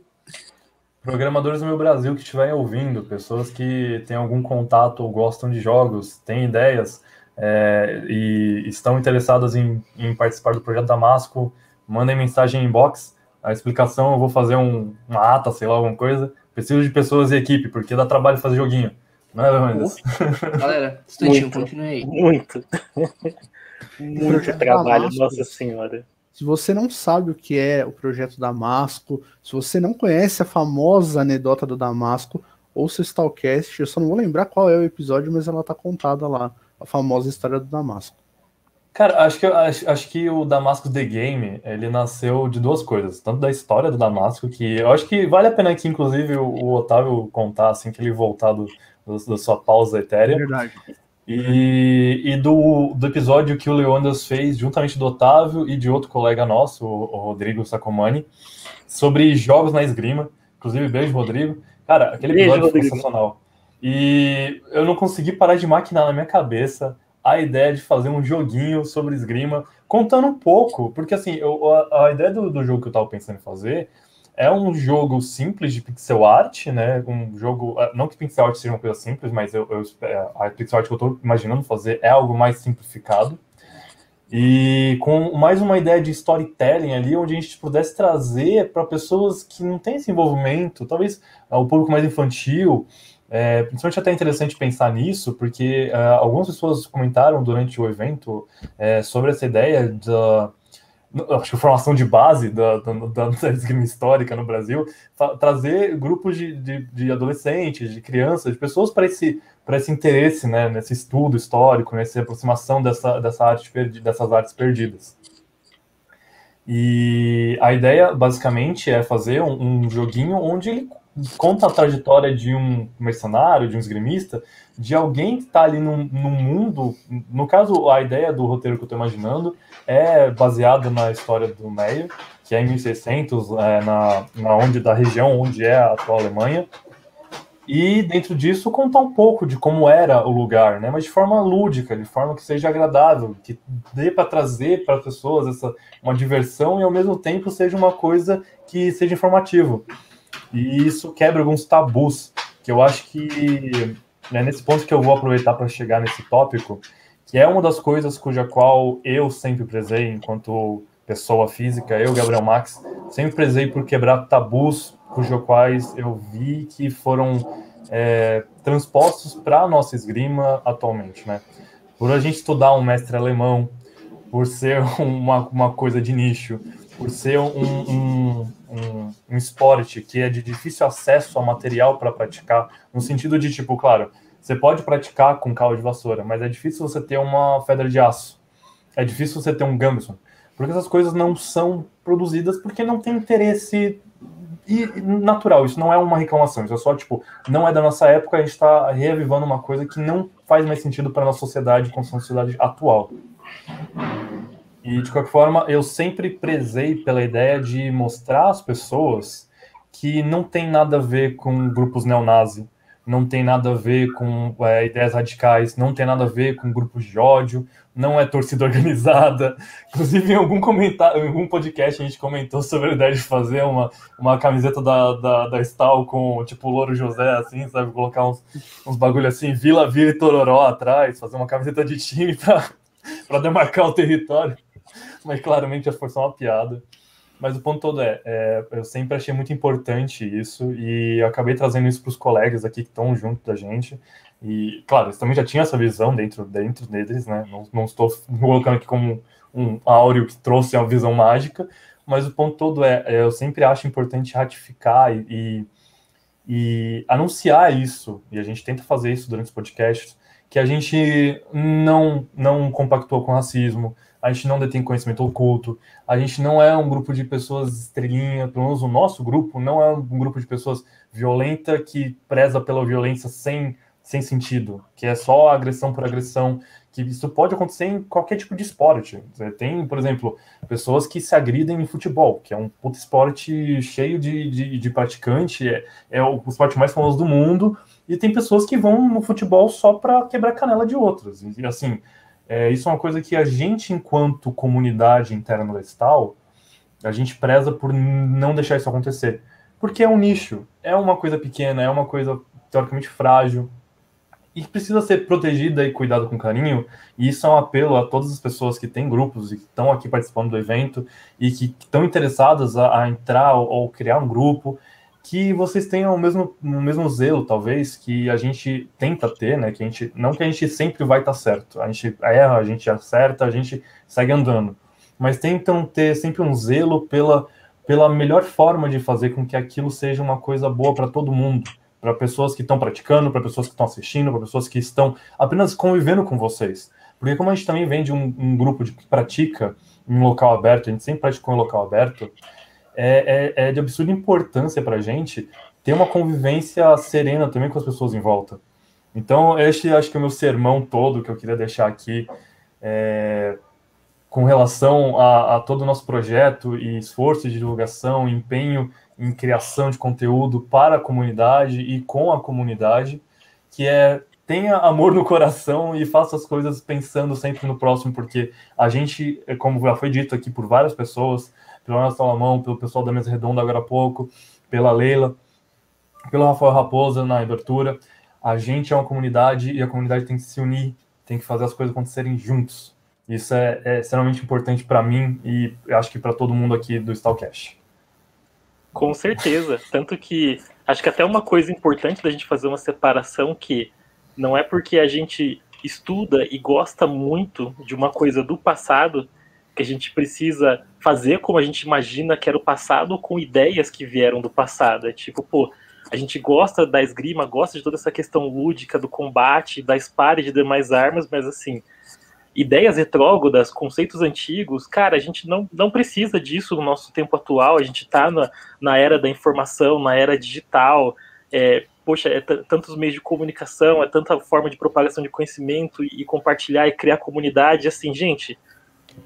Programadores do meu Brasil que estiverem ouvindo, pessoas que têm algum contato ou gostam de jogos, têm ideias é, e estão interessadas em, em participar do projeto Damasco, mandem mensagem em inbox. A explicação eu vou fazer um, uma ata, sei lá, alguma coisa. Preciso de pessoas e equipe, porque dá trabalho fazer joguinho. Não é, Leandro? Galera, Muito. continue aí. Muito. Muito trabalho, Damasco. nossa senhora. Se você não sabe o que é o projeto Damasco, se você não conhece a famosa anedota do Damasco, ouça o Stalcast. Eu só não vou lembrar qual é o episódio, mas ela tá contada lá, a famosa história do Damasco. Cara, acho que, acho, acho que o Damasco The Game, ele nasceu de duas coisas. Tanto da história do Damasco, que eu acho que vale a pena aqui, inclusive, o, o Otávio contar, assim, que ele voltar do, do- da sua pausa É etérea. verdade. E, e do, do episódio que o Leondas fez, juntamente do Otávio e de outro colega nosso, o, o Rodrigo Sacomani, sobre jogos na esgrima. Inclusive, beijo, Rodrigo. Cara, aquele Beijo, episódio foi Rodrigo. sensacional. E eu não consegui parar de maquinar na minha cabeça a ideia de fazer um joguinho sobre esgrima, contando um pouco, porque assim, eu, a, a ideia do, do jogo que eu tava pensando em fazer é um jogo simples de pixel art, né? Um jogo. ah, Não que pixel art seja uma coisa simples, mas eu, eu- a pixel art que eu tô imaginando fazer é algo mais simplificado. E com mais uma ideia de storytelling ali, onde a gente pudesse trazer para pessoas que não têm esse envolvimento, talvez ah, o público mais infantil. É, principalmente até interessante pensar nisso, porque ah, algumas pessoas comentaram durante o evento é, sobre essa ideia da, acho que formação de base da, da, da, da esgrima histórica no Brasil, trazer grupos de, de, de adolescentes, de crianças, de pessoas para esse, esse interesse, né, nesse estudo histórico, nessa aproximação dessa, dessa arte perdi, dessas artes perdidas. E a ideia, basicamente, é fazer um, um joguinho onde ele conta a trajetória de um mercenário, de um esgrimista, de alguém que está ali num, num mundo. No caso, a ideia do roteiro que eu estou imaginando é baseada na história do Meyer, que é em 1600, é, na, na onde, da região onde é a atual Alemanha. E dentro disso contar um pouco de como era o lugar, né? Mas de forma lúdica, de forma que seja agradável, que dê para trazer para as pessoas essa uma diversão e ao mesmo tempo seja uma coisa que seja informativo. E isso quebra alguns tabus, que eu acho que é nesse ponto que eu vou aproveitar para chegar nesse tópico, que é uma das coisas cuja qual eu sempre prezei enquanto pessoa física, eu, Gabriel Max, sempre prezei por quebrar tabus cujos quais eu vi que foram é, transpostos para a nossa esgrima atualmente, né? Por a gente estudar um mestre alemão, por ser uma, uma coisa de nicho, por ser um, um, um, um esporte que é de difícil acesso ao material para praticar, no sentido de, tipo, claro, você pode praticar com cabo de vassoura, mas é difícil você ter uma pedra de aço. É difícil você ter um Gambson. Porque essas coisas não são produzidas porque não tem interesse e natural. Isso não é uma reclamação. Isso é só, tipo, não é da nossa época, a gente está reavivando uma coisa que não faz mais sentido para a nossa sociedade, com a sociedade atual. E, de qualquer forma, eu sempre prezei pela ideia de mostrar às pessoas que não tem nada a ver com grupos neonazi, não tem nada a ver com é, ideias radicais, não tem nada a ver com grupos de ódio, não é torcida organizada. Inclusive, em algum comentário, em algum podcast, a gente comentou sobre a ideia de fazer uma, uma camiseta da, da, da Stal com tipo Louro José, assim, sabe? Colocar uns, uns bagulho assim, Vila Vila e Tororó atrás, fazer uma camiseta de time para demarcar o território. Mas claramente as forças uma piada. Mas o ponto todo é, é, eu sempre achei muito importante isso e eu acabei trazendo isso para os colegas aqui que estão junto da gente. E, claro, eles também já tinham essa visão dentro, dentro deles, né? Não, não estou colocando aqui como um áureo que trouxe uma visão mágica, mas o ponto todo é, é eu sempre acho importante ratificar e, e, e anunciar isso, e a gente tenta fazer isso durante os podcasts, que a gente não, não compactou com racismo, a gente não detém conhecimento oculto, a gente não é um grupo de pessoas estrelinha, pelo menos o nosso grupo não é um grupo de pessoas violenta que preza pela violência sem, sem sentido, que é só agressão por agressão, que isso pode acontecer em qualquer tipo de esporte. Tem, por exemplo, pessoas que se agridem em futebol, que é um puto esporte cheio de, de, de praticante, é, é o esporte mais famoso do mundo, e tem pessoas que vão no futebol só para quebrar canela de outras. E assim, é, isso é uma coisa que a gente, enquanto comunidade interna do Estal, a gente preza por não deixar isso acontecer. Porque é um nicho, é uma coisa pequena, é uma coisa teoricamente frágil e precisa ser protegida e cuidada com carinho. E isso é um apelo a todas as pessoas que têm grupos e que estão aqui participando do evento e que estão interessadas a, a entrar ou, ou criar um grupo que vocês tenham o mesmo, o mesmo zelo, talvez, que a gente tenta ter, né? Que a gente, não que a gente sempre vai estar tá certo, a gente erra, a gente acerta, a gente segue andando, mas tentam ter sempre um zelo pela, pela melhor forma de fazer com que aquilo seja uma coisa boa para todo mundo, para pessoas que estão praticando, para pessoas que estão assistindo, para pessoas que estão apenas convivendo com vocês. Porque como a gente também vem de um, um grupo de, que pratica em um local aberto, a gente sempre praticou em local aberto, é, é, é de absurda importância para a gente ter uma convivência serena também com as pessoas em volta. Então, este acho que é o meu sermão todo que eu queria deixar aqui é, com relação a, a, todo o nosso projeto e esforço de divulgação, empenho em criação de conteúdo para a comunidade e com a comunidade, que é tenha amor no coração e faça as coisas pensando sempre no próximo, porque a gente, como já foi dito aqui por várias pessoas, pelo Ana Salomão, pelo pessoal da mesa redonda agora há pouco, pela Leila, pelo Rafael Raposa na abertura. A gente é uma comunidade e a comunidade tem que se unir, tem que fazer as coisas acontecerem juntos. Isso é, é extremamente importante para mim e acho que para todo mundo aqui do Stalcast. Com certeza. Tanto que acho que até uma coisa importante da gente fazer uma separação que não é porque a gente estuda e gosta muito de uma coisa do passado que a gente precisa fazer como a gente imagina que era o passado com ideias que vieram do passado. É tipo, pô, a gente gosta da esgrima, gosta de toda essa questão lúdica do combate, da espada e de demais armas, mas assim, ideias retrógradas, conceitos antigos, cara, a gente não, não precisa disso no nosso tempo atual, a gente está na, na era da informação, na era digital, é, poxa, é tantos meios de comunicação, é tanta forma de propagação de conhecimento e, e compartilhar e criar comunidade, assim, gente,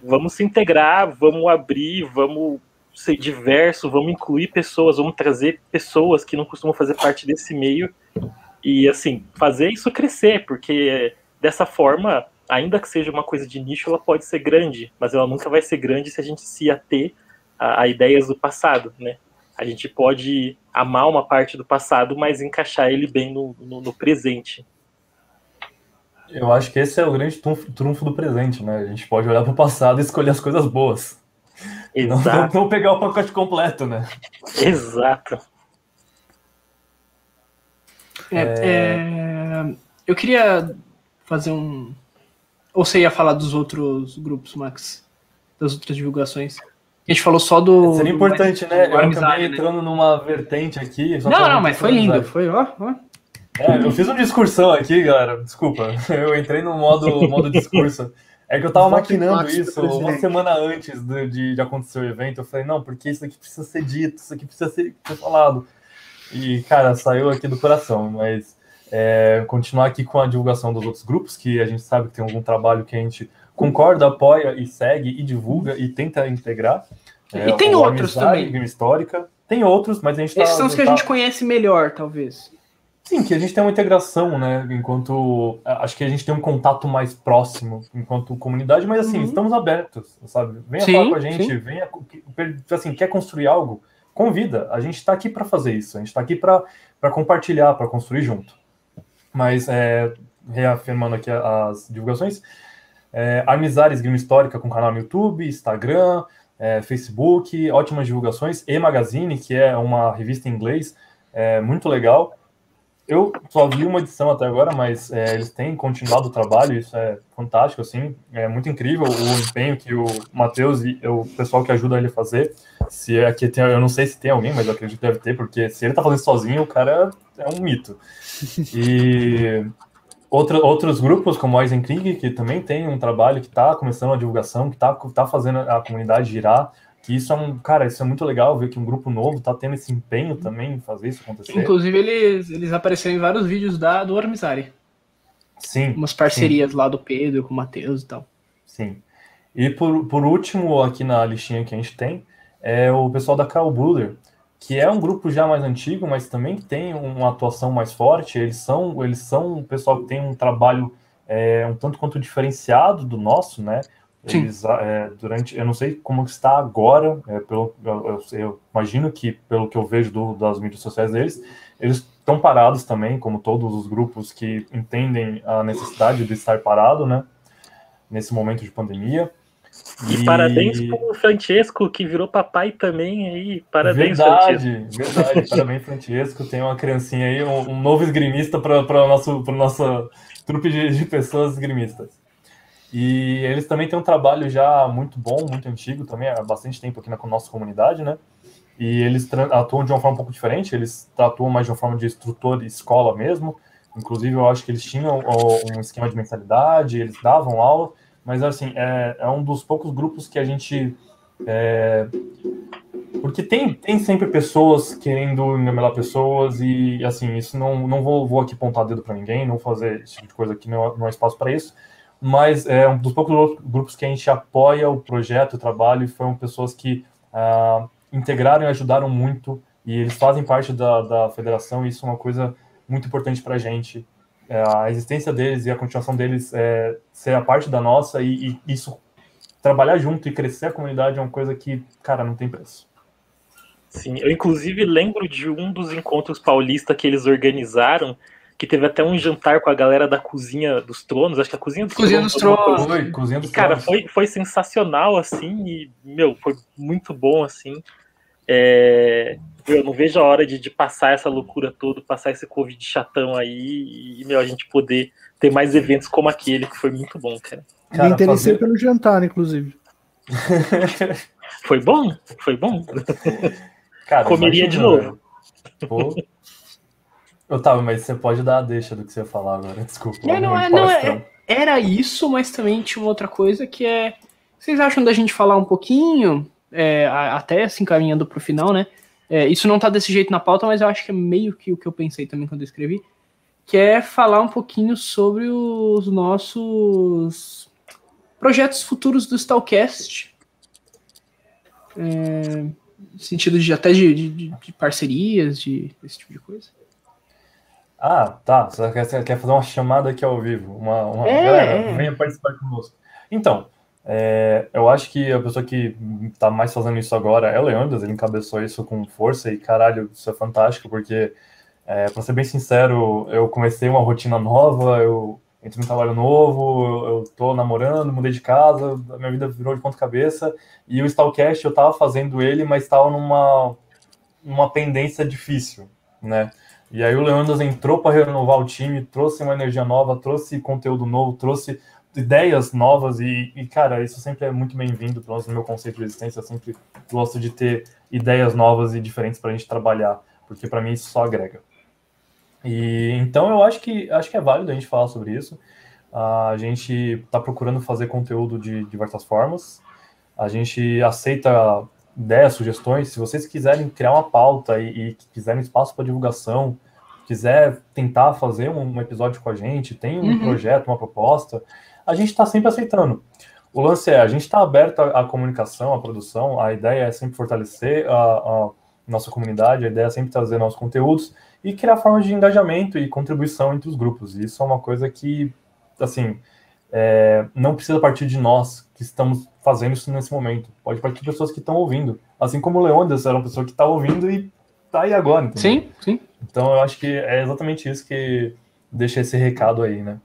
vamos se integrar, vamos abrir, vamos ser diverso, vamos incluir pessoas, vamos trazer pessoas que não costumam fazer parte desse meio e assim fazer isso crescer, porque dessa forma, ainda que seja uma coisa de nicho, ela pode ser grande, mas ela nunca vai ser grande se a gente se ater a, a ideias do passado, né? A gente pode amar uma parte do passado, mas encaixar ele bem no, no, no presente. Eu acho que esse é o grande trunfo do presente, né? A gente pode olhar para o passado e escolher as coisas boas. Exato. Não, não pegar o pacote completo, né? Exato. É, é... Eu queria fazer um. Ou você ia falar dos outros grupos, Max? Das outras divulgações? A gente falou só do. Seria importante, do... né? Eu acabei né? entrando numa vertente aqui. Não, não, mas foi lindo. Foi, ó, ó. É, eu fiz uma discursão aqui, galera. Desculpa. Eu entrei no modo, modo discurso. É que eu tava maquinando isso uma semana antes de, de, de, acontecer o evento. Eu falei, não, porque isso aqui precisa ser dito, isso aqui precisa ser, ser falado. E, cara, saiu aqui do coração. Mas é, continuar aqui com a divulgação dos outros grupos, que a gente sabe que tem algum trabalho que a gente concorda, apoia e segue e divulga e tenta integrar. É, e tem outros também. Histórica. Tem outros, mas a gente tá, Esses são os que tá- a gente conhece melhor, talvez. Sim, que a gente tem uma integração, né? Enquanto. Acho que a gente tem um contato mais próximo enquanto comunidade, mas assim, Uhum. estamos abertos, sabe? Venha Sim, falar com a gente, sim. venha. Assim, quer construir algo? Convida. A gente está aqui para fazer isso, a gente está aqui para compartilhar, para construir junto. Mas, é, reafirmando aqui as divulgações, é, Armizares Grima Histórica com canal no YouTube, Instagram, é, Facebook, ótimas divulgações, e Magazine, que é uma revista em inglês, é, muito legal. Eu só vi uma edição até agora, mas é, eles têm continuado o trabalho, isso é fantástico, assim, é muito incrível o empenho que o Matheus e o pessoal que ajuda ele a fazer. Se é que tem, eu não sei se tem alguém, mas eu acredito que deve ter, porque se ele tá fazendo sozinho, o cara é um mito. E outra, outros grupos, como o Eisenkrieg, que também tem um trabalho que está começando a divulgação, que está tá fazendo a comunidade girar, que isso é um, cara, isso é muito legal ver que um grupo novo está tendo esse empenho também em fazer isso acontecer. Inclusive, eles, eles apareceram em vários vídeos da, do Armizari. Sim, Umas parcerias lá do Pedro com o Matheus e tal. sim. E por, por último, aqui na listinha que a gente tem, é o pessoal da Carl Bruder, que é um grupo já mais antigo, mas também tem uma atuação mais forte. Eles são, eles são um pessoal que tem um trabalho é, um tanto quanto diferenciado do nosso, né? Eles, é, durante, eu não sei como está agora, é, pelo, eu, eu- eu imagino que pelo que eu vejo do- das mídias sociais deles, eles estão parados também, como todos os grupos que entendem a necessidade de estar parado, né? Nesse momento de pandemia. E, parabéns pro Francesco, que virou papai também aí. Parabéns, Francesco. verdade, verdade. Parabéns, Francesco. Tem uma criancinha aí, um, um novo esgrimista para o nosso pra nossa trupe de, de pessoas esgrimistas. E eles também têm um trabalho já muito bom, muito antigo também, há bastante tempo aqui na nossa comunidade, né? E eles atuam de uma forma um pouco diferente, eles atuam mais de uma forma de instrutor escola mesmo. Inclusive, eu acho que eles tinham um esquema de mensalidade, eles davam aula, mas assim, é, é um dos poucos grupos que a gente. é, porque tem, tem sempre pessoas querendo engamelar pessoas e, assim, isso não, não vou, vou aqui apontar dedo para ninguém, não fazer esse tipo de coisa aqui, não, não há espaço para isso, mas é um dos poucos grupos que a gente apoia o projeto, o trabalho, e foram pessoas que ah, integraram e ajudaram muito, e eles fazem parte da, da federação, e isso é uma coisa muito importante para a gente. É, a existência deles e a continuação deles é, ser a parte da nossa, e, e isso, trabalhar junto e crescer a comunidade é uma coisa que, cara, não tem preço. Sim, eu inclusive lembro de um dos encontros paulistas que eles organizaram, que teve até um jantar com a galera da Cozinha dos Tronos, acho que a Cozinha dos Cozinha Tronos. dos Tronos. Foi, cozinha dos E, cara, Tronos. foi, foi sensacional, assim, e, meu, foi muito bom, assim. É, eu não vejo a hora de, de passar essa loucura toda, passar esse Covid chatão aí, e, meu, a gente poder ter mais eventos como aquele, que foi muito bom, cara. Cara, Me interessei fazer- pelo jantar, inclusive. Foi bom? Foi bom? Cara, Comeria de imagina, novo. velho. Pô. Otávio, mas você pode dar a deixa do que você ia falar agora, desculpa. É, não, é, muito não, palastrão. Era isso, mas também tinha uma outra coisa que é. Vocês acham da gente falar um pouquinho, é, até se encaminhando pro final, né? É, isso não tá desse jeito na pauta, mas eu acho que é meio que o que eu pensei também quando eu escrevi. Que é falar um pouquinho sobre os nossos projetos futuros do Stalcast. É, no sentido de até de, de- de parcerias, de esse tipo de coisa. Ah, tá. Você quer, você quer fazer uma chamada aqui ao vivo. Uma, uma... É, Galera, é. venha participar conosco. Então, é, eu acho que a pessoa que tá mais fazendo isso agora é o Leandro, ele encabeçou isso com força e caralho, isso é fantástico, porque, é, pra ser bem sincero, eu comecei uma rotina nova, eu entrei num trabalho novo, eu, eu tô namorando, mudei de casa, a minha vida virou de ponta cabeça, e o Stalcast eu tava fazendo ele, mas tava numa, numa pendência difícil, né? E aí o Leandros entrou para renovar o time, trouxe uma energia nova, trouxe conteúdo novo, trouxe ideias novas e, e, cara, isso sempre é muito bem-vindo pelo menos no meu conceito de existência. Eu sempre gosto de ter ideias novas e diferentes para a gente trabalhar, porque para mim isso só agrega. E então eu acho que acho que é válido a gente falar sobre isso. A gente está procurando fazer conteúdo de diversas formas. A gente aceita ideias, sugestões. Se vocês quiserem criar uma pauta e, e quiserem espaço para divulgação, quiser tentar fazer um, um episódio com a gente, tem um Uhum. projeto, uma proposta, a gente está sempre aceitando. O lance é, a gente está aberto à, à comunicação, à produção, a ideia é sempre fortalecer a, a, nossa comunidade, a ideia é sempre trazer nossos conteúdos e criar formas de engajamento e contribuição entre os grupos. Isso é uma coisa que, assim, é, não precisa partir de nós que estamos fazendo isso nesse momento. Pode partir de pessoas que estão ouvindo. Assim como o Leônidas era uma pessoa que está ouvindo e está aí agora. Entendeu? Sim, sim. Então eu acho que é exatamente isso que deixa esse recado aí, né?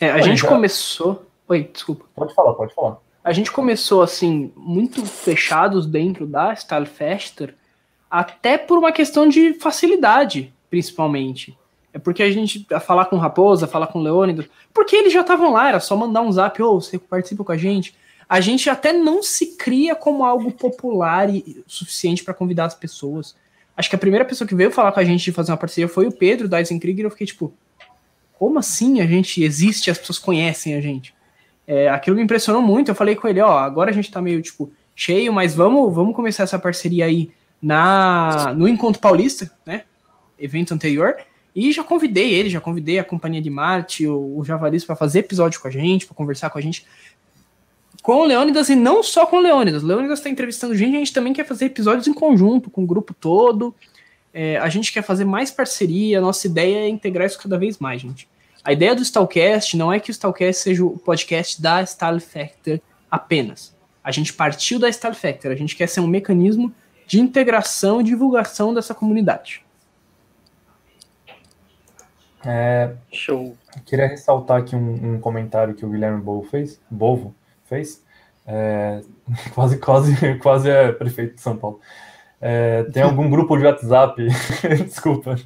É, a gente já... começou. Oi, desculpa. Pode falar, pode falar. A gente começou assim, muito fechados dentro da Stylefester, até por uma questão de facilidade, principalmente. É porque a gente a falar com Raposa, falar com Leônidas, porque eles já estavam lá, era só mandar um zap, ou oh, você participa com a gente. A gente até não se cria como algo popular e suficiente para convidar as pessoas. Acho que a primeira pessoa que veio falar com a gente de fazer uma parceria foi o Pedro da Eisenkrieger, eu fiquei tipo, como assim a gente existe as pessoas conhecem a gente? É, aquilo me impressionou muito. Eu falei com ele, ó, agora a gente tá meio tipo cheio, mas vamos, vamos começar essa parceria aí na no Encontro Paulista, né? Evento anterior. E já convidei ele, já convidei a Companhia de Marte, o, o Javalis para fazer episódio com a gente, para conversar com a gente. Com o Leônidas e não só com o Leônidas. O Leônidas está entrevistando gente, a gente também quer fazer episódios em conjunto, com o grupo todo. É, a gente quer fazer mais parceria, a nossa ideia é integrar isso cada vez mais, gente. A ideia do Stalcast não é que o Stalcast seja o podcast da Style Factor apenas. A gente partiu da Style Factor, a gente quer ser um mecanismo de integração e divulgação dessa comunidade. É, Show. Queria ressaltar aqui um, um, comentário que o Guilherme Bovo fez. Bovo fez. É, quase, quase, quase é prefeito de São Paulo. É, tem algum grupo de WhatsApp? Desculpa.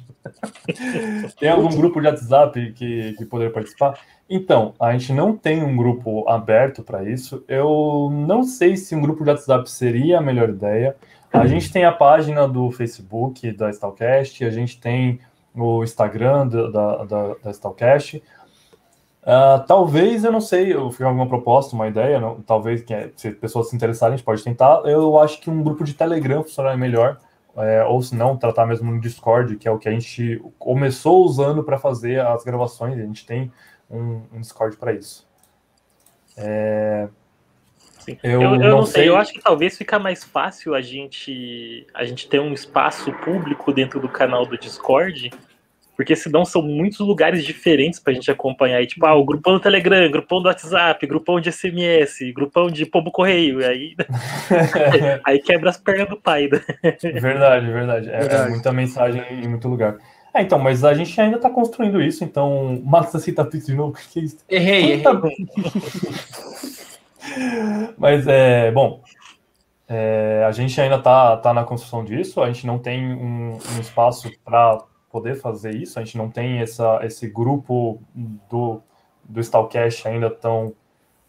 tem algum grupo de WhatsApp que, que poderia participar? Então, a gente não tem um grupo aberto para isso. Eu não sei se um grupo de WhatsApp seria a melhor ideia. A gente tem a página do Facebook da Stalcast, a gente tem o Instagram da, da, da Stalcast. Uh, talvez, eu não sei, eu fiz alguma proposta, uma ideia, não, talvez é, se pessoas se interessarem, a gente pode tentar. Eu acho que um grupo de Telegram funcionaria melhor, é, ou se não, tratar mesmo no Discord, que é o que a gente começou usando para fazer as gravações, a gente tem um, um Discord para isso. É... Eu, eu, eu, não sei. sei, eu acho que talvez fica mais fácil a gente a gente ter um espaço público dentro do canal do Discord porque senão são muitos lugares diferentes pra gente acompanhar. E, tipo, ah, o grupão do Telegram, grupão do WhatsApp, grupão de SMS, grupão de pombo correio. Aí, aí quebra as pernas do pai. Né? Verdade, verdade. É, verdade. é muita mensagem em muito lugar. É, então, mas a gente ainda tá construindo isso, então. Massa cita Pix de novo, que é isso? Errei, errei. Tá mas é. Bom. É, a gente ainda tá, tá na construção disso, a gente não tem um, um espaço para poder fazer isso. A gente não tem essa, esse grupo do, do Stalcast ainda tão,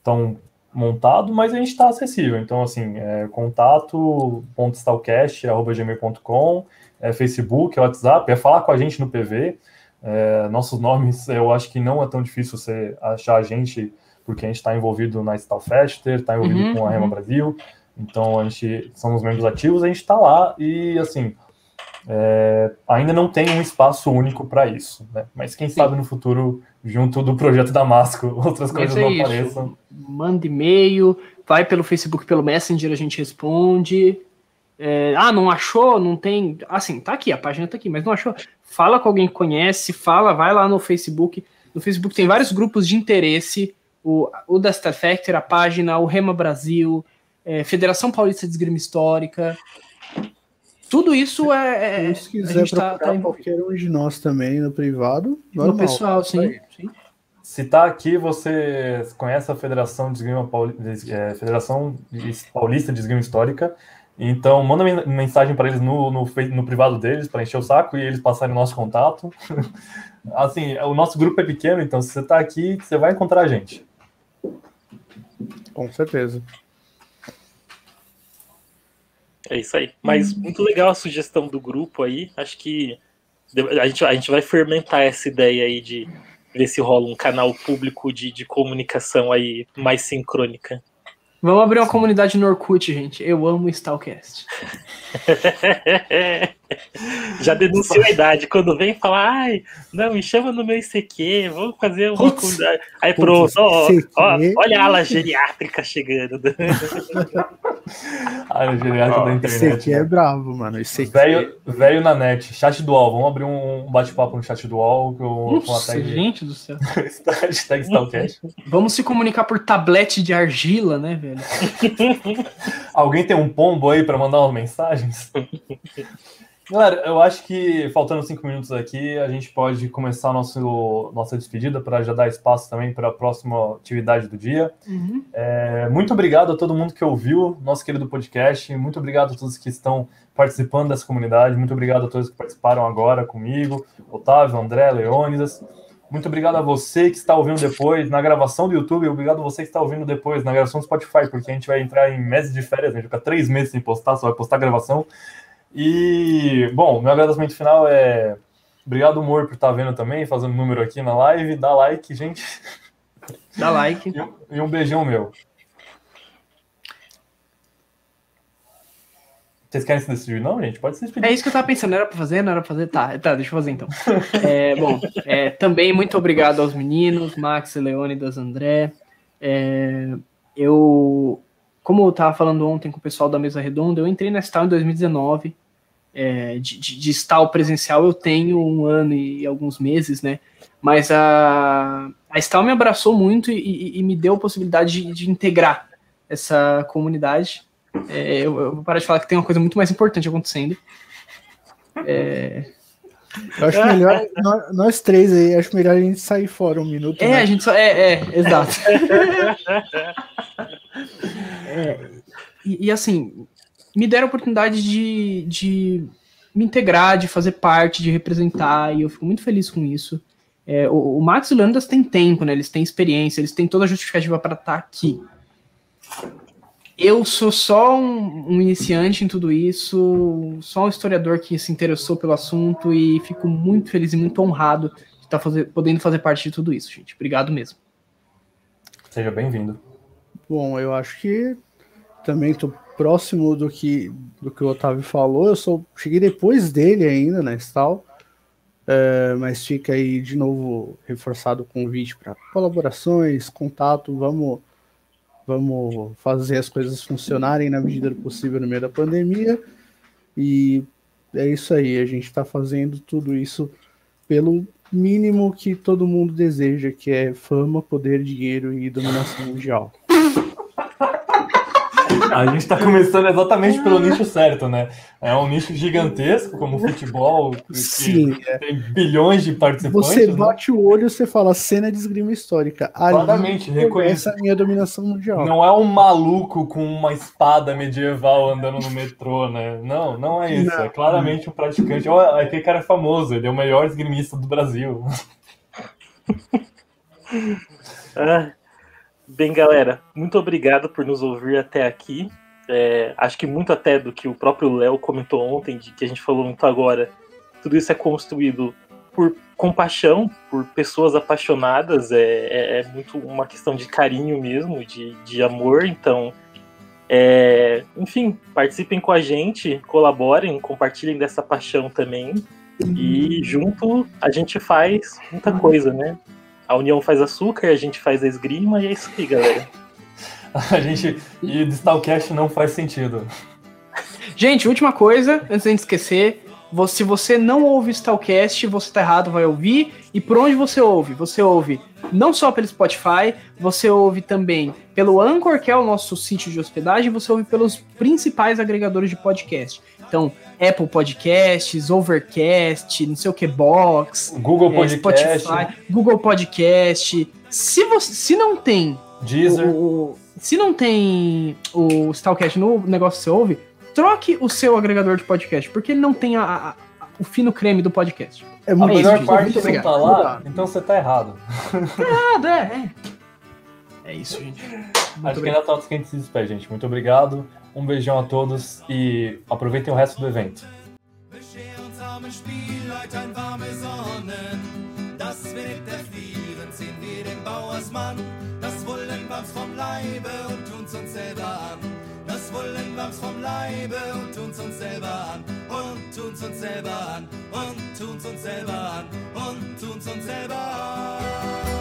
tão montado, mas a gente está acessível. Então, assim, é, contato.stalcast.gmail.com, é Facebook, é WhatsApp, é falar com a gente no PV. É, nossos nomes, eu acho que não é tão difícil você achar a gente, porque a gente está envolvido na Stalfester, está envolvido uhum, com a Rema uhum. Brasil, então a gente somos membros ativos, a gente está lá e assim é, ainda não tem um espaço único para isso, né? Mas quem Sim. sabe no futuro, junto do projeto Damasco, outras coisas é não isso. apareçam. Manda e-mail, vai pelo Facebook, pelo Messenger, a gente responde. É, ah, não achou? Não tem. Assim, tá aqui, a página tá aqui, mas não achou? Fala com alguém que conhece, fala, vai lá no Facebook. No Facebook tem vários grupos de interesse. O, o da Star Factor, a página, o Rema Brasil, é, Federação Paulista de Esgrima Histórica. Tudo isso é. é se quiser procurar tá, tá qualquer um de nós também no privado. Normal, no pessoal, sim, sim. Se tá aqui, você conhece a Federação de Esgrima é, Federação Paulista de Esgrima Histórica. Então, manda mensagem para eles no, no, no, privado deles, para encher o saco e eles passarem o nosso contato. assim, o nosso grupo é pequeno, então se você está aqui, você vai encontrar a gente. Com certeza. É isso aí. Mas hum. muito legal a sugestão do grupo aí. Acho que a gente, a gente vai fermentar essa ideia aí de ver se rola um canal público de, de comunicação aí mais sincrônica. Vamos abrir uma comunidade no Orkut, gente. Eu amo Stalcast. Já denunciou a idade. Quando vem falar, ai, não, me chama no meu ICQ, vamos fazer uma coisa. Aí pronto, ó, ICQ. ó, olha a ala geriátrica chegando. Ah, o geriatra da Esse internet. aqui é né? bravo, mano. Esse aqui. Velho, velho na net, chat do UOL. Vamos abrir um bate-papo no chat do UOL com, com a tag, gente do céu. hashtag Stalcast. Vamos se comunicar por tablete de argila, né, velho? Alguém tem um pombo aí para mandar umas mensagens? Galera, eu acho que faltando cinco minutos aqui, a gente pode começar nosso, nossa despedida para já dar espaço também para a próxima atividade do dia. Uhum. É, muito obrigado a todo mundo que ouviu nosso querido podcast. Muito obrigado a todos que estão participando dessa comunidade. Muito obrigado a todos que participaram agora comigo, Otávio, André, Leônidas. Muito obrigado a você que está ouvindo depois na gravação do YouTube. Obrigado a você que está ouvindo depois na gravação do Spotify, porque a gente vai entrar em meses de férias, a gente vai ficar três meses sem postar, só vai postar a gravação. E, bom, meu agradecimento final é obrigado, Humor, por estar vendo também, fazendo número aqui na live. Dá like, gente. Dá like. E um, e um beijão meu. Vocês querem se despedir, não, gente? Pode se despedir. É isso que eu tava pensando, era pra fazer, não era pra fazer? Tá, tá, deixa eu fazer então. É, bom, é, também muito obrigado aos meninos, Max, Leônidas, André. É, eu, como eu tava falando ontem com o pessoal da mesa redonda, eu entrei na Stal em 2019. É, de, de, de Stal presencial eu tenho um ano e alguns meses, né? Mas a, a Stal me abraçou muito e, e- e me deu a possibilidade de, de integrar essa comunidade. É, eu, eu vou parar de falar que tem uma coisa muito mais importante acontecendo. Eu acho melhor, nós, nós três aí, acho melhor a gente sair fora um minuto. É, né? a gente só. É, é, exato. É, e, e, assim, me deram a oportunidade de, de me integrar, de fazer parte, de representar, e eu fico muito feliz com isso. É, o, o Max e o Landas têm tempo, né? Eles têm experiência, eles têm toda a justificativa para estar aqui. Eu sou só um, um iniciante em tudo isso, só um historiador que se interessou pelo assunto e fico muito feliz e muito honrado de estar fazer- podendo fazer parte de tudo isso, gente. Obrigado mesmo. Seja bem-vindo. Bom, eu acho que também tô próximo do que, do que o Otávio falou. Eu sou, cheguei depois dele ainda na Stal, é, mas fica aí de novo reforçado o convite para colaborações, contato. Vamos, vamos fazer as coisas funcionarem na medida do possível no meio da pandemia. E é isso aí. A gente está fazendo tudo isso pelo mínimo que todo mundo deseja, que é fama, poder, dinheiro e dominação mundial. A gente está começando exatamente pelo nicho certo, né? É um nicho gigantesco, como o futebol, que Sim, é. tem bilhões de participantes. Você né? bate o olho e você fala cena de esgrima histórica. Claramente, reconheço. começa a minha dominação mundial. Não é um maluco com uma espada medieval andando no metrô, né? Não, não é isso. Não. É claramente um praticante. Ó, aquele cara é famoso, ele é o melhor esgrimista do Brasil. Ah, bem, galera, muito obrigado por nos ouvir até aqui. É, acho que muito até do que o próprio Léo comentou ontem, de que a gente falou muito agora, tudo isso é construído por compaixão, por pessoas apaixonadas, é, é- é muito uma questão de carinho mesmo, de, de amor. Então, é, enfim, participem com a gente, colaborem, compartilhem dessa paixão também. E junto a gente faz muita coisa, né? A união faz açúcar, a gente faz a esgrima e é isso aí, galera. A gente. E de Stalcast não faz sentido. Gente, última coisa, antes de esquecer. Se você não ouve Stalcast, você tá errado, vai ouvir. E por onde você ouve? Você ouve não só pelo Spotify, você ouve também pelo Anchor, que é o nosso sítio de hospedagem, você ouve pelos principais agregadores de podcast. Então, Apple Podcasts, Overcast, não sei o que, Box, Google é, Podcast, Spotify, Google Podcast. Se, você, se não tem Deezer. o, o- se não tem o Stalcast no negócio que você ouve, troque o seu agregador de podcast, porque ele não tem a- a- a- o fino creme do podcast. É A muito isso, melhor gente. parte não obrigado. tá lá, então você tá errado. Nada, é, é. É isso, gente. Muito Acho que ainda tá que a gente se despede, gente. Muito obrigado. Um beijão a todos e aproveitem o resto do evento. Wir den Bauersmann. Das wollen vom Leibe und tun's uns selber an. Das wollen wir's vom Leibe und tun's uns selber an. Und tun's uns selber an. Und tun's uns selber an. Und tun's uns selber an.